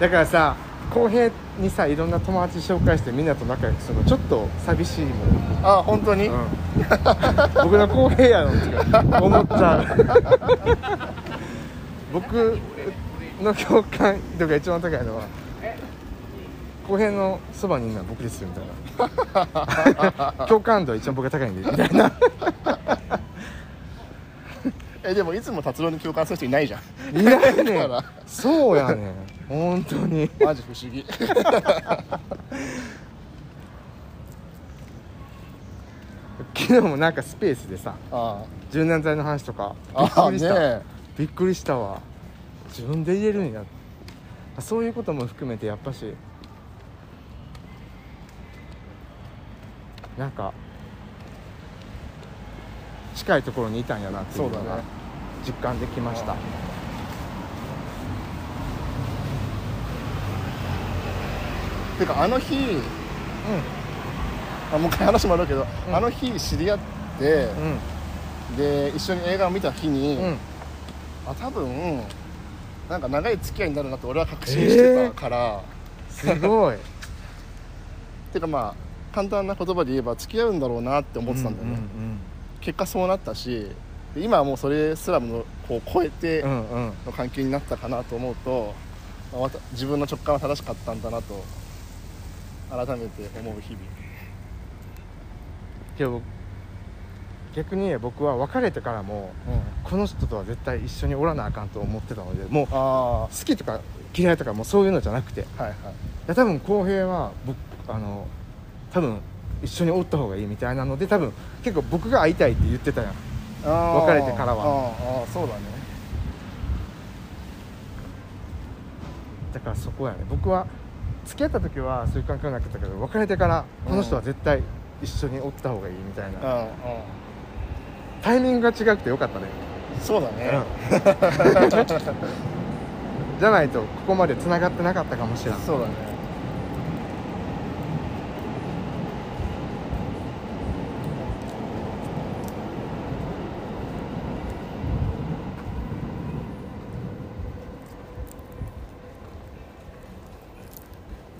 だからさ浩平にさいろんな友達紹介してみんなと仲良くするのちょっと寂しいもん。あ本当に、うん。僕の公平やろって思っちゃう。僕の共感度が一番高いのは公平のそばにいるのは僕ですよみたいな。共感度は一番僕が高いんでみたいな。えでもいつも達郎に共感する人いないじゃん。いないね。そうやねん。本当に。マジ不思議。昨日もなんかスペースでさあ柔軟剤の話とかびっくりした、ねびっくりしたわ。自分で言えるんや。そういうことも含めてやっぱしなんか近いところにいたんやなっていうのが実感できました。てかあの日あもう一回話もあるけど、うん。あの日知り合って、うん。で一緒に映画を見た日に、うん。あ多分なんか長い付き合いになるなって俺は確信してたから、すごい。てかまあ簡単な言葉で言えば付き合うんだろうなって思ってたんだよね、結果そうなったしで今はもうそれすらもこう超えてうんうん。うんうんの関係になったかなと思うと、まあわた自分の直感は正しかったんだなと改めて思う日々。けど逆に僕は別れてからもこの人とは絶対一緒におらなあかんと思ってたのでもうあ好きとか嫌いとかもうそういうのじゃなくてはいはい。や多分浩平は僕あの多分一緒におった方がいいみたいなので多分結構僕が会いたいって言ってたやん。別れてからは。あーあーそうだね。だからそこやね僕は付き合った時はそういう関係はなかったけど別れてからこの人は絶対一緒におった方がいいみたいな、うんうん。タイミングが違くてよかったね、そうだね、じゃないとここまでつながってなかったかもしれないそうだね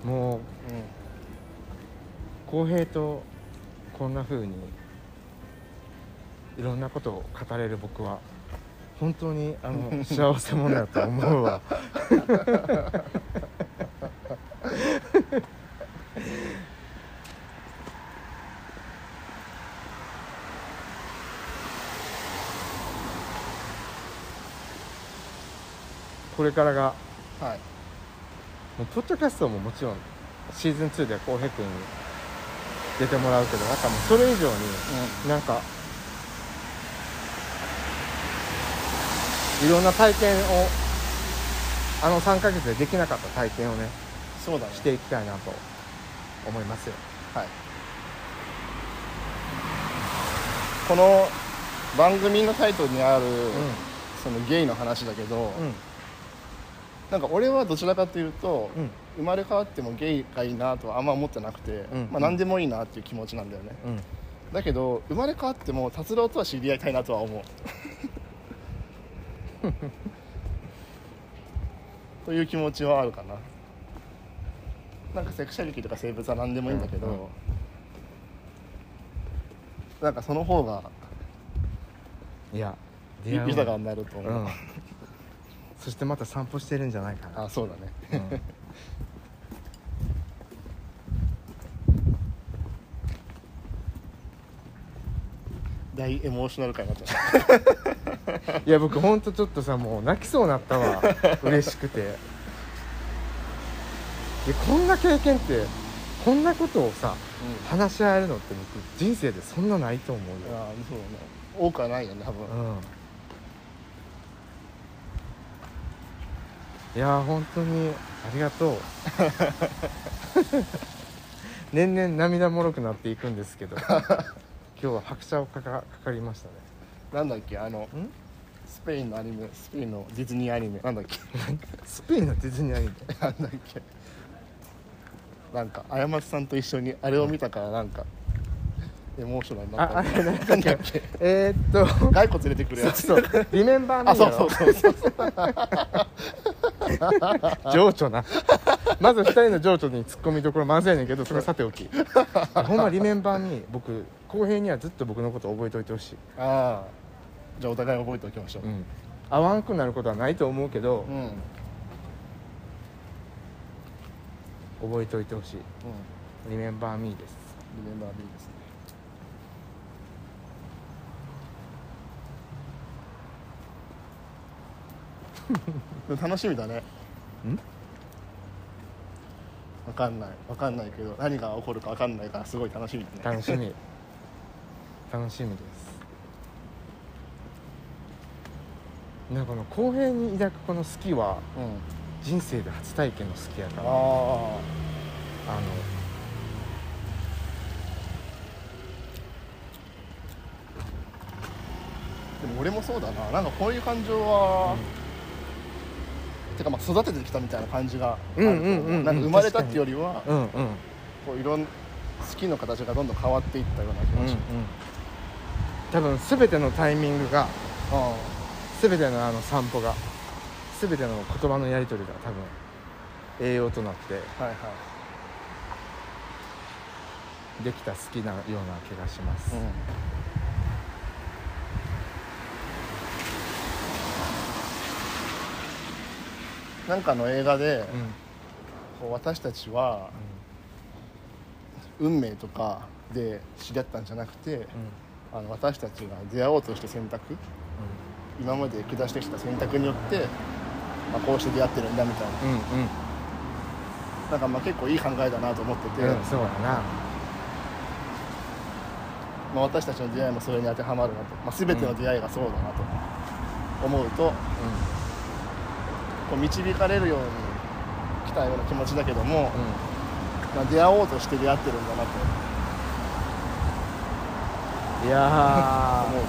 もううん浩平とこんな風にいろんなことを語れる僕は本当にあの 幸せ者だと思うわ。これからがはい。もうポッドキャストももちろんシーズン2では浩平君に出てもらうけどなんかもうそれ以上になんかいろんな体験をあの3ヶ月でできなかった体験をねそうだね。していきたいなと思いますよ。はい。この番組のタイトルにある、そのゲイの話だけど、うんなんか俺はどちらかというと、うん。生まれ変わってもゲイがいいなとはあんま思ってなくて、うん。まあ、何でもいいなっていう気持ちなんだよね、うん。だけど生まれ変わっても達郎とは知り合いたいなとは思う。という気持ちはあるかな。なんかセクシャリティとか生物は何でもいいんだけど、うん。うんなんかその方がいや豊かになると思う、うんそしてまた散歩してるんじゃないかな。あそうだね。うん。大エモーショナル回になっちゃった。いや僕ほんとちょっとさもう泣きそうになったわ。嬉しくて。でこんな経験ってこんなことをさ話し合えるのって僕人生でそんなないと思うよ、ああそうね。多くはないよね多分。うんいやー本当にありがとう。年々涙もろくなっていくんですけど 今日は拍車をかかかかりましたね。なんだっけ？あのスペインのアニメスペインのディズニーアニメ。なんだっけ？スペインのディズニーアニメ？なんだっけ？なんか過ちさんと一緒にあれを見たからなんかエモーショナルになった。ああれなんだっけ？えー、っと骸骨連れてくるやつ。そうリメンバーあそうそうそうそう 情緒な。まず2人の情緒にツッコミどころ満載やねんけどそれはさておき。ほんまリメンバーに僕後編にはずっと僕のこと覚えておいてほしい、ああ。じゃあお互い覚えておきましょう。うん、会わんくなることはないと思うけどうん、うん覚えておいてほしい。リメンバーミーです。リメンバー B ですね楽しみだね。ん？わかんない。わかんないけど何が起こるかわかんないからすごい楽しみだね。楽しみ。楽しみです。なんかこの公平に抱くこの好きはうん。人生で初体験の好きやから。ああのあでも俺もそうだな。なんかこういう感情は、てかまあ育ててきたみたいな感じがあると生まれたっていうよりはうんうん。こういろん好きの形がどんどん変わっていったような気うんうん。がし多分全てのタイミングがあ全てのあの散歩が全ての言葉のやり取りが多分栄養となってあはいはい。できた好きなような気がします、なんかの映画で、うん。こう私たちは運命とかで知り合ったんじゃなくてあの私たちが出会おうとして選択。今まで下してきた選択によって、まあ、こうして出会ってるんだみたいな。うんうん。なんかまあ結構いい考えだなと思ってて、うん、うん、そうやな。まあ、私たちの出会いもそれに当てはまるなと、まあ、全ての出会いがそうだなと思うと、こう導かれるように来たような気持ちだけども、まあ、出会おうとして出会ってるんだなと。いや思う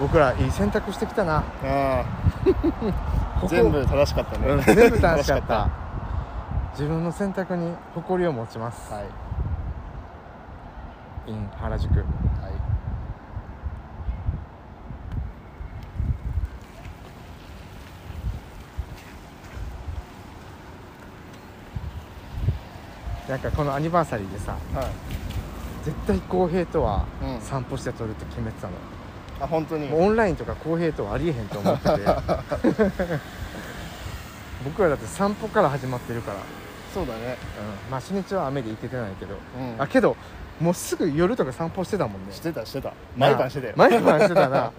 僕らいい選択してきたな。全部正しかったね、うん、全部楽 しかった。自分の選択に誇りを持ちます、はい、in 原宿はいなんかこのアニバーサリーでさはい、絶対公平とはうん。散歩して撮るって決めてたの、あ本当に？もうオンラインとか公平とはありえへんと思ってて。僕らだって散歩から始まってるから、そうだね。うん、まあ初日は雨で行けてないけど、うん。あけどもうすぐ夜とか散歩してたもんね。してたしてた。毎晩してたよ。毎晩してたな。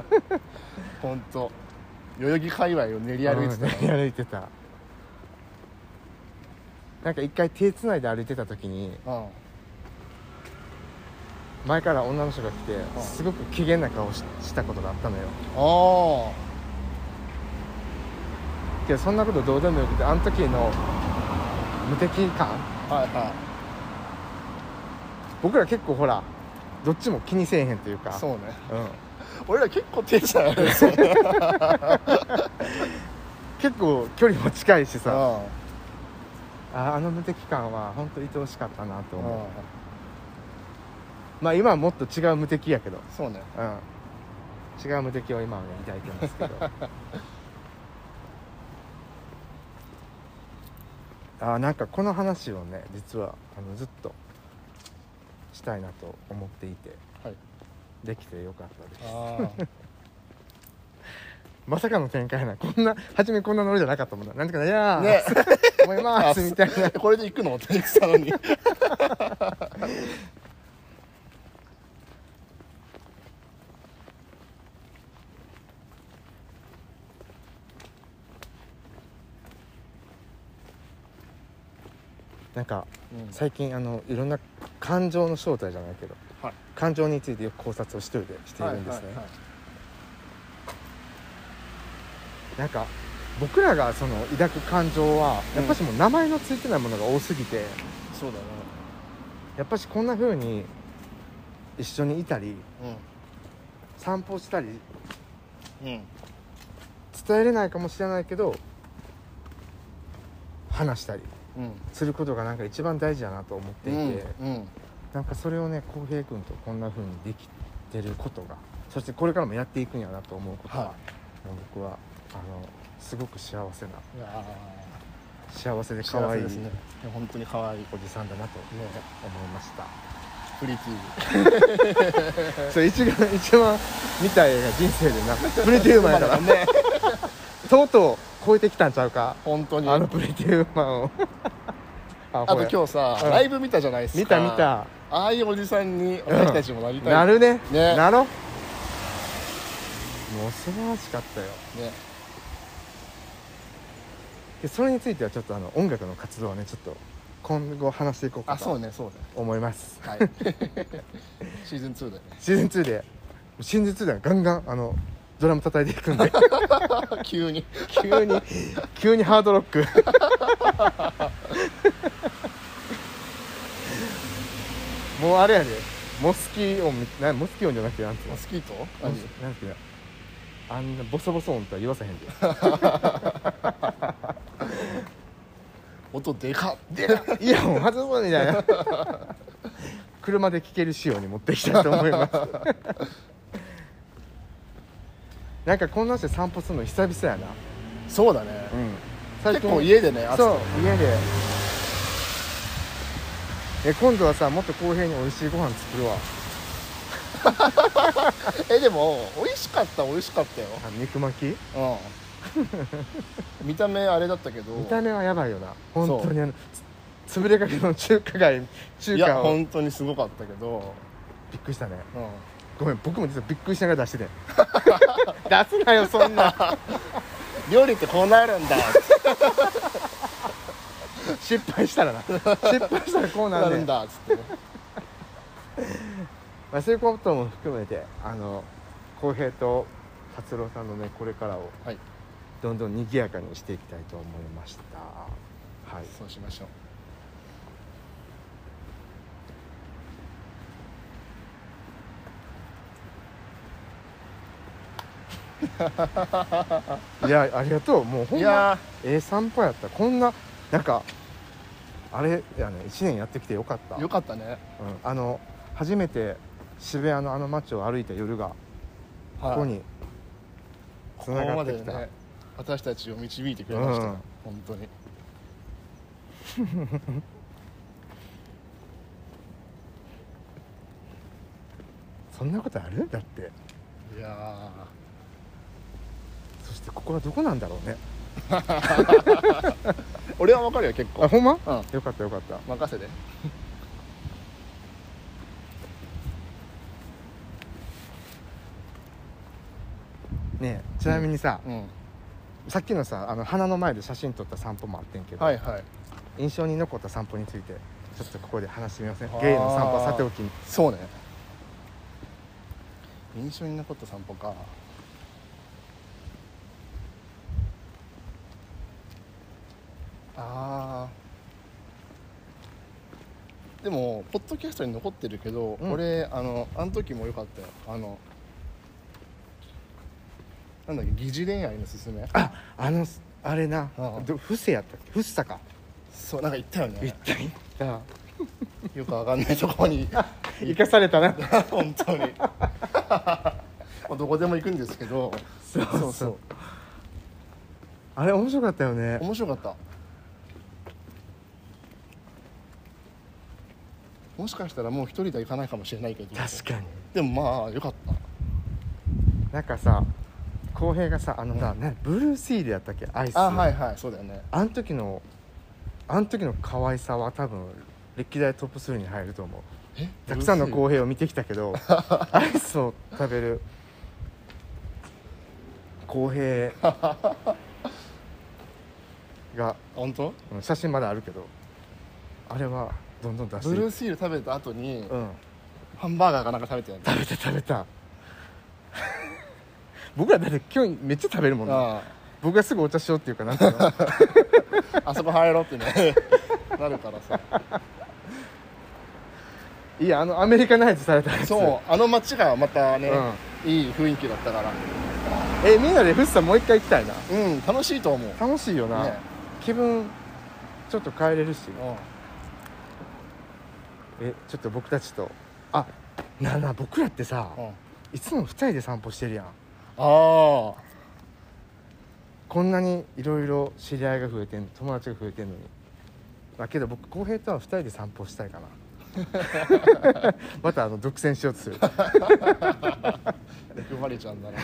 本当。代々木界隈を練り歩いてた。うん練り歩いてたなんか一回手つないで歩いてた時にうん。前から女の人が来てん。すごく機嫌な顔ししたことがあったのよ。あけどそんなことどうでもよくてあの時の無敵感。あはいは僕ら結構ほらどっちも気にせえへんというか。いそうね。うん、俺ら結構手伝いですよね。結構距離も近いしさ。あああの無敵感は本当愛おしかったなとあ思う。まあ今はもっと違う無敵やけど。そうね。うん。違う無敵を今はね抱いてますけど。あーなんかこの話をね実はあのずっとしたいなと思っていて。はい。できてよかったです。あまさかの展開な。こんな初めこんなノリじゃなかったもんな。なんていうかいやー、ね、思います。みたいな。これで行くの？って言ってたのに。なんか、最近あのいろんな感情の正体じゃないけど、感情についてよく考察を一人でしているんですね、なんか僕らがその抱く感情はやっぱしもう名前のついてないものが多すぎて、そうだね。やっぱしこんな風に一緒にいたり散歩したりうん。うん伝えれないかもしれないけど話したりうん。することがなんか一番大事だなと思っていて、うんうん。なんかそれをね浩平君とこんな風にできてることがそしてこれからもやっていくんやなと思うことは、はもう僕はあのすごく幸せな幸せでー可愛いですね本当に可愛い。おじさんだなと思いました、プリティ それ一番一番見た映画人生でなプリティウーマンやからね。とうとう超えてきたんちゃうか。本当に。あのプリティウーマンを。あ あと今日さ、うん。ライブ見たじゃないですか。見た見た。ああいうおじさんに私たちもなりたい、なるね。ね。なろもう素晴らしかったよ。ねでそれについてはちょっとあの音楽の活動はねちょっと今後話していこうかあそうとねそうね。思います、はい。シーズン2だよね。シーズン2でシーズン2ではガンガンあのドラム叩いていくんで。急に。急に急にハードロック。もうあれやで。モスキ音みなモスキ音じゃなくてなんていうの？モスキート？モスなんていうの？あんなボソボソ音とは言わせへんで音でかっ。でイヤホン外そうみたいな。車で聴ける仕様に持っていきたいと思います。なんかこんなして散歩するの久々やな。そうだね、うん。結構家でねそう家で。え今度はさもっと公平に美味しいご飯作るわ。えでも美味しかった美味しかったよ。あ肉巻き？うん 見た目あれだったけど。見た目はやばいよな。本当にあのつ潰れかけの中華街中華を。びっ本当にすごかったけど、くりしたね。うん、ごめん僕も実はびっくりしながら出してて 出すなよそんな。料理ってこうなるんだ。失敗したらな。失敗したらこうなるんだっつってね。まあ、そういうことも含めてあの浩平と達郎さんのねこれからをはいどんどん賑やかにしていきたいと思いました。はい。そうしましょう。いやありがとう。もうほんまええ散歩やった。こんななんかあれやね。1年やってきてよかった。ーよかったね。うん、あの初めて渋谷のあの街を歩いた夜がここにつながってきた、ね私たちを導いてくれました、うん。本当に。そんなことある？だって。いやそしてここはどこなんだろうね。ー 俺は分かるよ結構。あほんま、うん。よかったよかった。任せて。ねえちなみにさ、うんさっきのさあの花の前で写真撮った散歩もあってんけど、はいはい。印象に残った散歩についてちょっとここで話してみません？ゲイの散歩はさておきそうね。印象に残った散歩か。あー。でもポッドキャストに残ってるけど、うん。俺あのあの時も良かったよ。あのなんだっけ疑似恋愛のすすめ？ああのあれな。ああ。ど伏せやったっけ？伏せか。そうなんか言ったよね。言った言った。よくわかんないところに。生かされたな。本当に。まあどこでも行くんですけど。そう。そうそう。あれ面白かったよね。面白かった。もしかしたらもう一人では行かないかもしれないけど。確かに。でもまあよかった。なんかさ浩平がさあのさ、なブルーシールやったっけ？アイスあはいはいそうだよね。あん時のあん時の可愛さは多分歴代トップ3に入ると思う。え？たくさんの公平を見てきたけどアイスを食べる公平 が本当？うん写真まだあるけどあれはどんどん出してブルーいシール食べた後にうん。ハンバーガーかなんか食べてや食べた食べた僕らだって今日めっちゃ食べるもんね。あ僕がすぐお茶しようっていうかなんていう。の ああそこ入ろうってね。なるからさ。いやあのアメリカナイズされたやつ。そうあの街がまたね、ういい雰囲気だったから。えみんなでフッサもう一回行きたいな。うん楽しいと思う。ね楽しいよな、気分ちょっと変えれるし。うん。えちょっと僕たちと。あなあなあ僕らってさ、うん。いつも二人で散歩してるやんああこんなにいろいろ知り合いが増えてん友達が増えてんのに。だけど僕浩平とは二人で散歩したいかな。またあの独占しようとする。欲張れちゃうんだな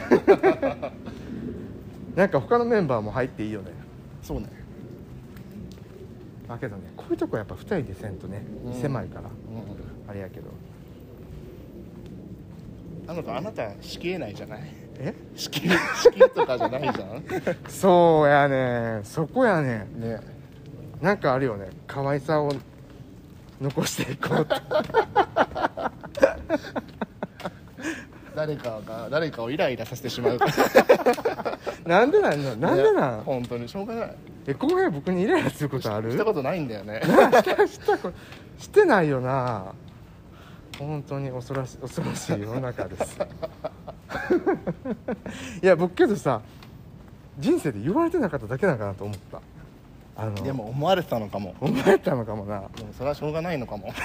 なんか他のメンバーも入っていいよね。そうね。だけどねこういうとこやっぱ二人でせんとね、うん。狭いからうん。あれやけど。あの子あなた仕切れないじゃない？え？仕切り仕切りとかじゃないじゃん？そうやねそこやねね。なんかあるよね。可愛さを残していこうって誰かが誰かをイライラさせてしまう。なんでなんの？なんでなん、ね本当にしょうがない。え浩平僕にイライラすることある？したことないんだよね。したしたこしてないよな本当に恐ろし恐ろしい世の中です。いや僕けどさ人生で言われてなかっただけなんかなと思った。あのでも思われてたのかも。思えたのかもな。でもそれはしょうがないのかも。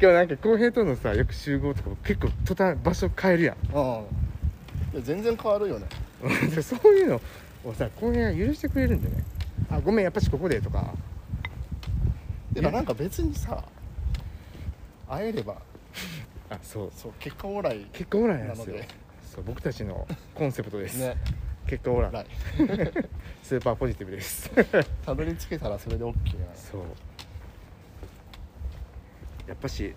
今日なんか浩平とのさよく集合とか結構途端場所変えるやん。うん。いや全然変わるよね。で そういうのをさ浩平が許してくれるんでね。あごめんやっぱしここでとかてかなんか別にさ会えれば。あそう。そう結果オーライ結果オーライなんですよ。なのでそう僕たちのコンセプトです、ね。結果オーライ。オーライ。スーパーポジティブです。たどり着けたらそれで OK なそう。やっぱし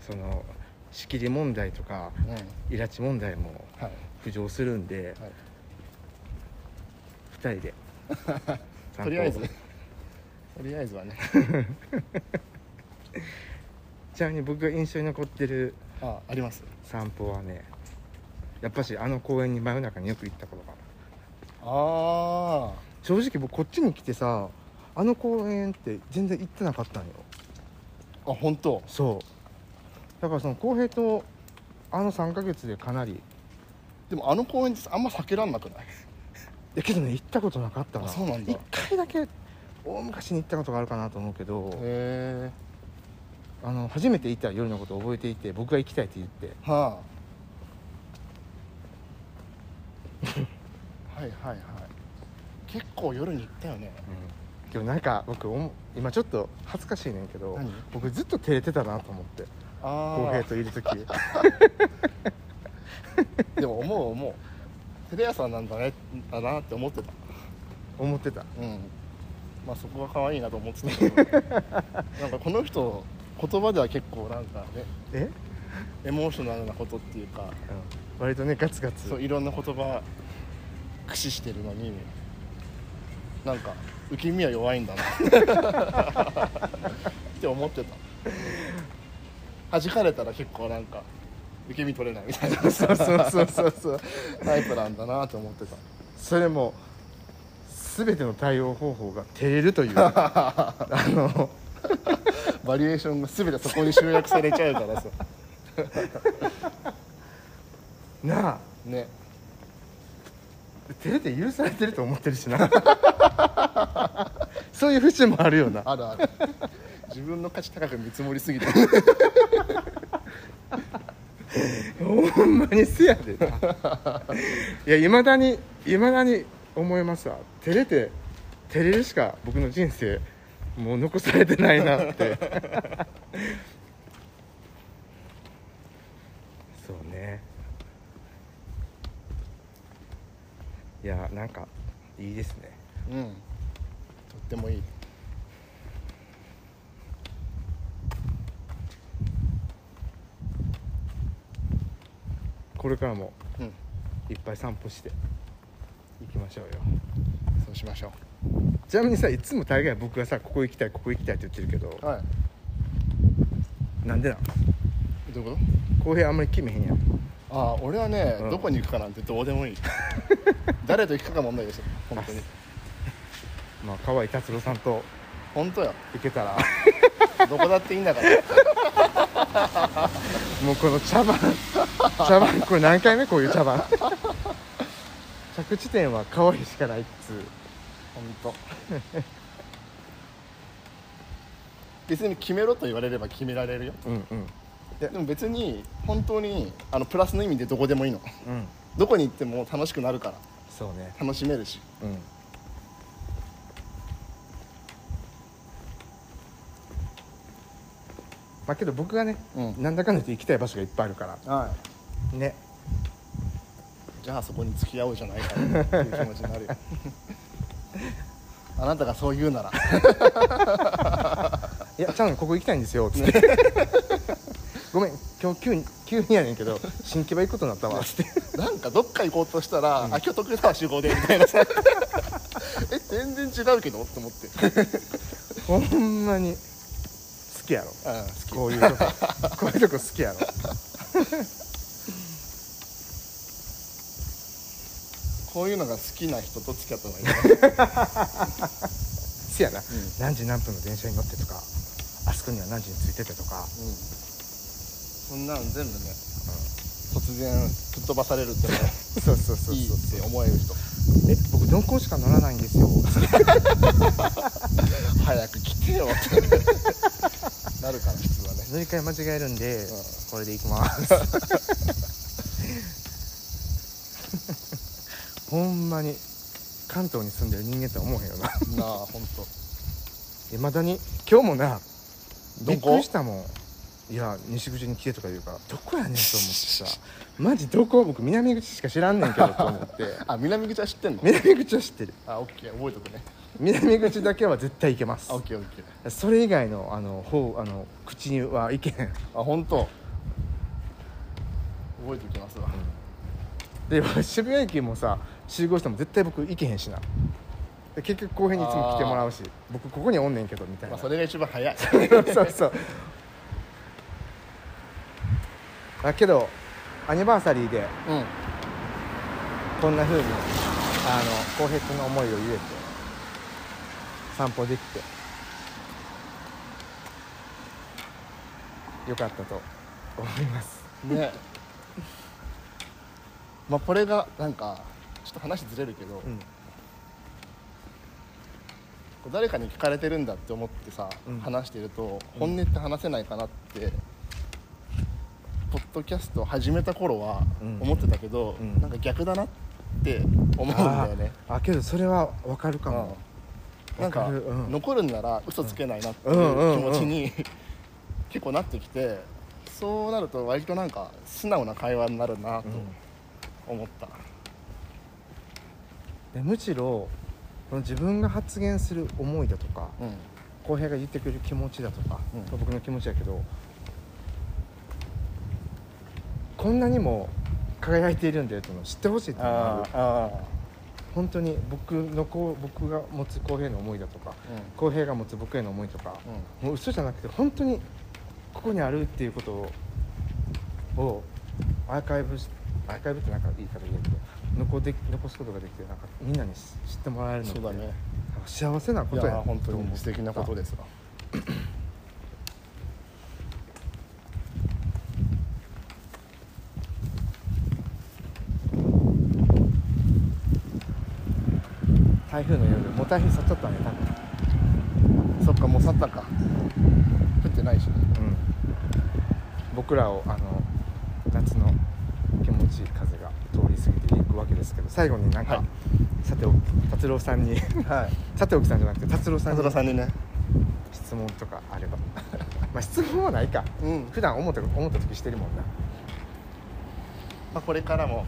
その仕切り問題とかうんイラチ問題もはい。浮上するんで、はい。二人で。とりあえずとりあえずはね。ちなみに僕が印象に残ってるああります？散歩はねやっぱしあの公園に真夜中によく行ったことがあるあ正直僕こっちに来てさあの公園って全然行ってなかったんよ。ああ本当？そう。だからその浩平とあの3ヶ月でかなり。いでもあの公園ってあんま避けらんなくない？やけどね行ったことなかったな。あそうなんだ。1回だけ大昔に行ったことがあるかなと思うけどあの初めて行った夜のことを覚えていて僕が行きたいって言って。はあ。はいはいはい。結構夜に行ったよね。でもなんか僕今ちょっと恥ずかしいねんけど何？僕ずっと照れてたなと思って。浩あ平といる時。あ でも思う思う。テレ屋さんなんだねだなって思ってた。思ってた。うんまあそこが可愛いなと思ってたけどなんかこの人言葉では結構なんかねえ、エモーショナルなことっていうかうん、割とねガツガツ。そういろんな言葉駆使してるのになんか受け身は弱いんだな。って思ってた。弾かれたら結構なんか受け身取れないみたいな。そうそうそうそう。そうタイプなんだなって思ってた。それも全ての対応方法が照れるという。あの。バリエーションが全てそこに集約されちゃうからさ。なあ。ね。照れて許されてると思ってるしな。そういう節もあるよな。あるある。自分の価値高く見積もりすぎて。ほんまにせやでな。いやいまだにいまだに思いますわ。照れて照れるしか僕の人生もう残されてないなって。そうね。いやなんかいいですね。うん。とってもいい。これからもうん。いっぱい散歩していきましょうよ。そうしましょう。ちなみにさいつも大概僕がさここ行きたいここ行きたいって言ってるけどはい。なんでなん？どういうこと？浩平あんまり決めへんやん。ああ俺はね、うん。どこに行くかなんてどうでもいい。誰と行くかが問題ですよ本当に。まあ河合達郎さんと本当よ行けたら。どこだっていいんだから。もうこの茶番茶番これ何回目？こういう茶番着地点は河合しかないっつう。本当。別に決めろと言われれば決められるよ。うんうん。でも別に本当にあのプラスの意味でどこでもいいの。うん。どこに行っても楽しくなるから。そうね。楽しめるし。うん。まあけど僕がね、うん。なんだかんだ言って行きたい場所がいっぱいあるから。はい。ねじゃあそこに付き合おうじゃないかっていう気持ちになるよ。あなたがそう言うなら。いやちゃうのここ行きたいんですよつって。ごめん今日急に急にやねんけど新木場行くことになったわつって。なんかどっか行こうとしたら、あ今日徳川集合でみたいな。さえ全然違うけど？って思って。ほんまに好きやろ。うん好き。こういうとこ。こういうとこ好きやろこういうのが好きな人と付き合った方がいいね。せやな、何時何分の電車に乗ってとかあそこには何時に着いててとか。そんなの全部ね、突然吹っ飛ばされるってのは そうそうそうそういいって思える人。え僕鈍行しか乗らないんですよ。早く来てよ。ってなるから普通はね。乗り換え間違えるんで、ん。これで行きますほんまに関東に住んでる人間って思えへんよな。なあ本いまだに今日もなびどこ？っくりしたもん。いや西口に来てとか言うからどこやねんと思ってさ。マジどこ？僕南口しか知らんねんけどと思って。当 あ南口は知ってんの？南口は知ってる。あオッケー。覚えとくね。南口だけは絶対行けます。あオッケーオッケー。それ以外のあの方あの口には行けへん。あ本当覚えておきますわ、で渋谷駅もさ集合しても絶対僕行けへんしな。で結局後編にいつも来てもらうし僕ここにおんねんけどみたいな、まあ、それが一番早い。そうそう だけどアニバーサリーでうん。こんな風にあの浩平君の思いを言えて散歩できてよかったと思います。ね。まあこれがなんかちょっと話ずれるけど、うん。誰かに聞かれてるんだって思ってさ、うん。話してると本音って話せないかなって、ポッドキャストを始めた頃はうん。思ってたけど、うん。なんか逆だなって思うんだよね、あけどそれは分かるかも、うん。なんか残るんなら嘘つけないなっていう気持ちに 結構なってきてそうなると割となんか素直な会話になるなと思った、でむしろこの自分が発言する思いだとかうん。浩平が言ってくれる気持ちだとか、うん。僕の気持ちやけどこんなにも輝いているんだよっていうのを知ってほしいっていう。本当に僕のこう僕が持つ浩平の思いだとか浩平が持つ僕への思いとか、もう嘘じゃなくて本当にここにあるっていうことををアーカイブしアーカイブってなんか言い方言えるけど残で残すことができてなんかみんなに知ってもらえるのってそうだね。幸せなことや。本当に素敵なことですわ。台風の夜もう台風去っちゃったね多分。そっかもう去ったか。降ってないしね。うん。僕らをあの夏の気持ちいい風がくわけですけど最後になんか、はい。さておき達郎さんにはい。さておきさんじゃなくて達郎さん田に空さんにね。質問とかあれば。まあ質問はないか。うん。普段思った思った時してるもんな。まあ、これからもよ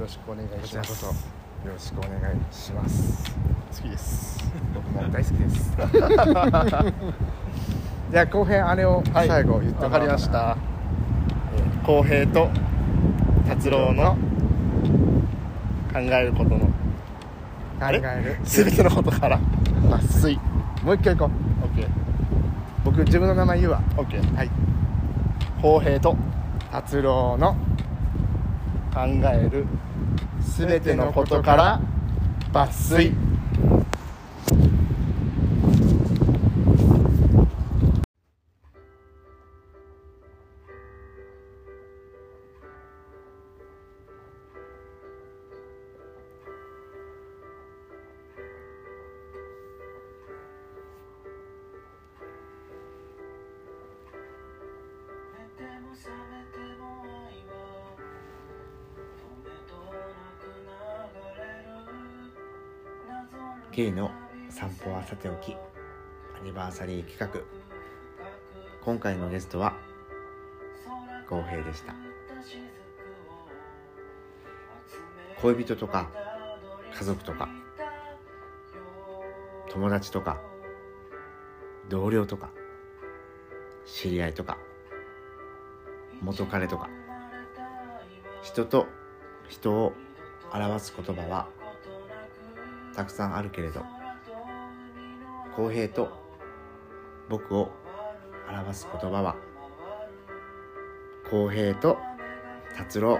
ろしくお願いします。そよろしくお願いします。好きです。僕も大好きです。じゃあ浩平あれをはい。最後言ってもらおうな。りました。えー浩平と達郎の考えることの。れ？える。全てのことから。抜粋もう一回行こう。OK 僕自分の名前言うわ。OK はい。公平と。達郎の。考える。全てのことから。抜粋謎の散歩はさておきアニバーサリー企画。今回のゲストは公平でした。恋人とか家族とか友達とか同僚とか知り合いとか元彼とか。人と人を表す言葉はたくさんあるけれど公平と僕を表す言葉は公平と達郎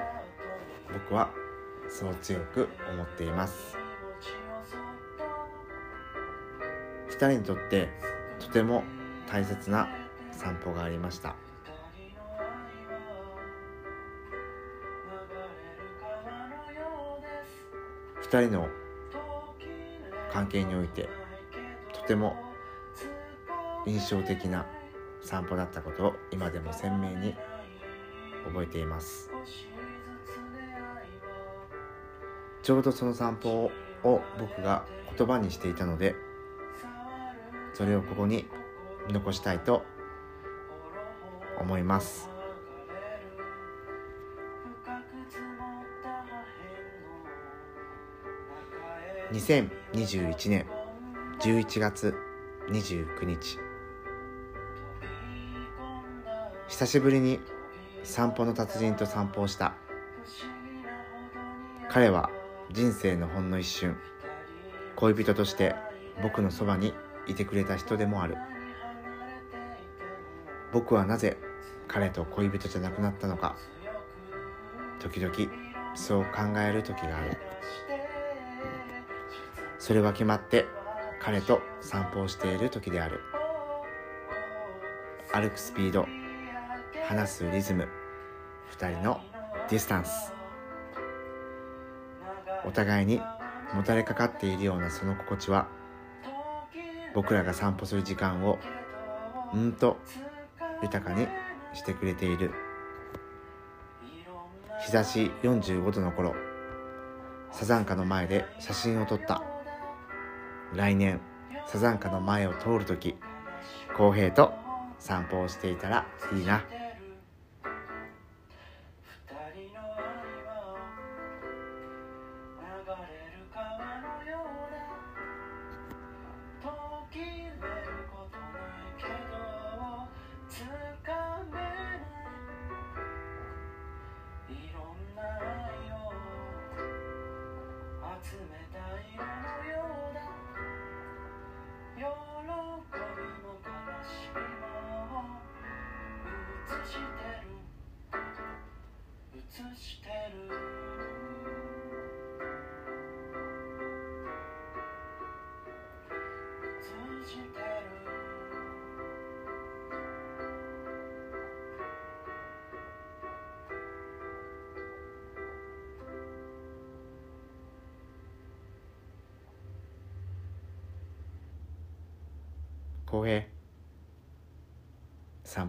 僕はそう強く思っています。二人にとってとても大切な散歩がありました。二人の関係においてとても印象的な散歩だったことを今でも鮮明に覚えています。ちょうどその散歩を僕が言葉にしていたのでそれをここに残したいと思います。2021年11月29日。久しぶりに散歩の達人と散歩をした。彼は人生のほんの一瞬。恋人として僕のそばにいてくれた人でもある。僕はなぜ彼と恋人じゃなくなったのか。時々そう考える時がある。それは決まって彼と散歩をしている時である。歩くスピード話すリズム2人のディスタンス。お互いにもたれかかっているようなその心地は僕らが散歩する時間をうんと豊かにしてくれている。日差し45度の頃サザンカの前で写真を撮った。来年サザンカの前を通るとき浩平と散歩をしていたらいいな。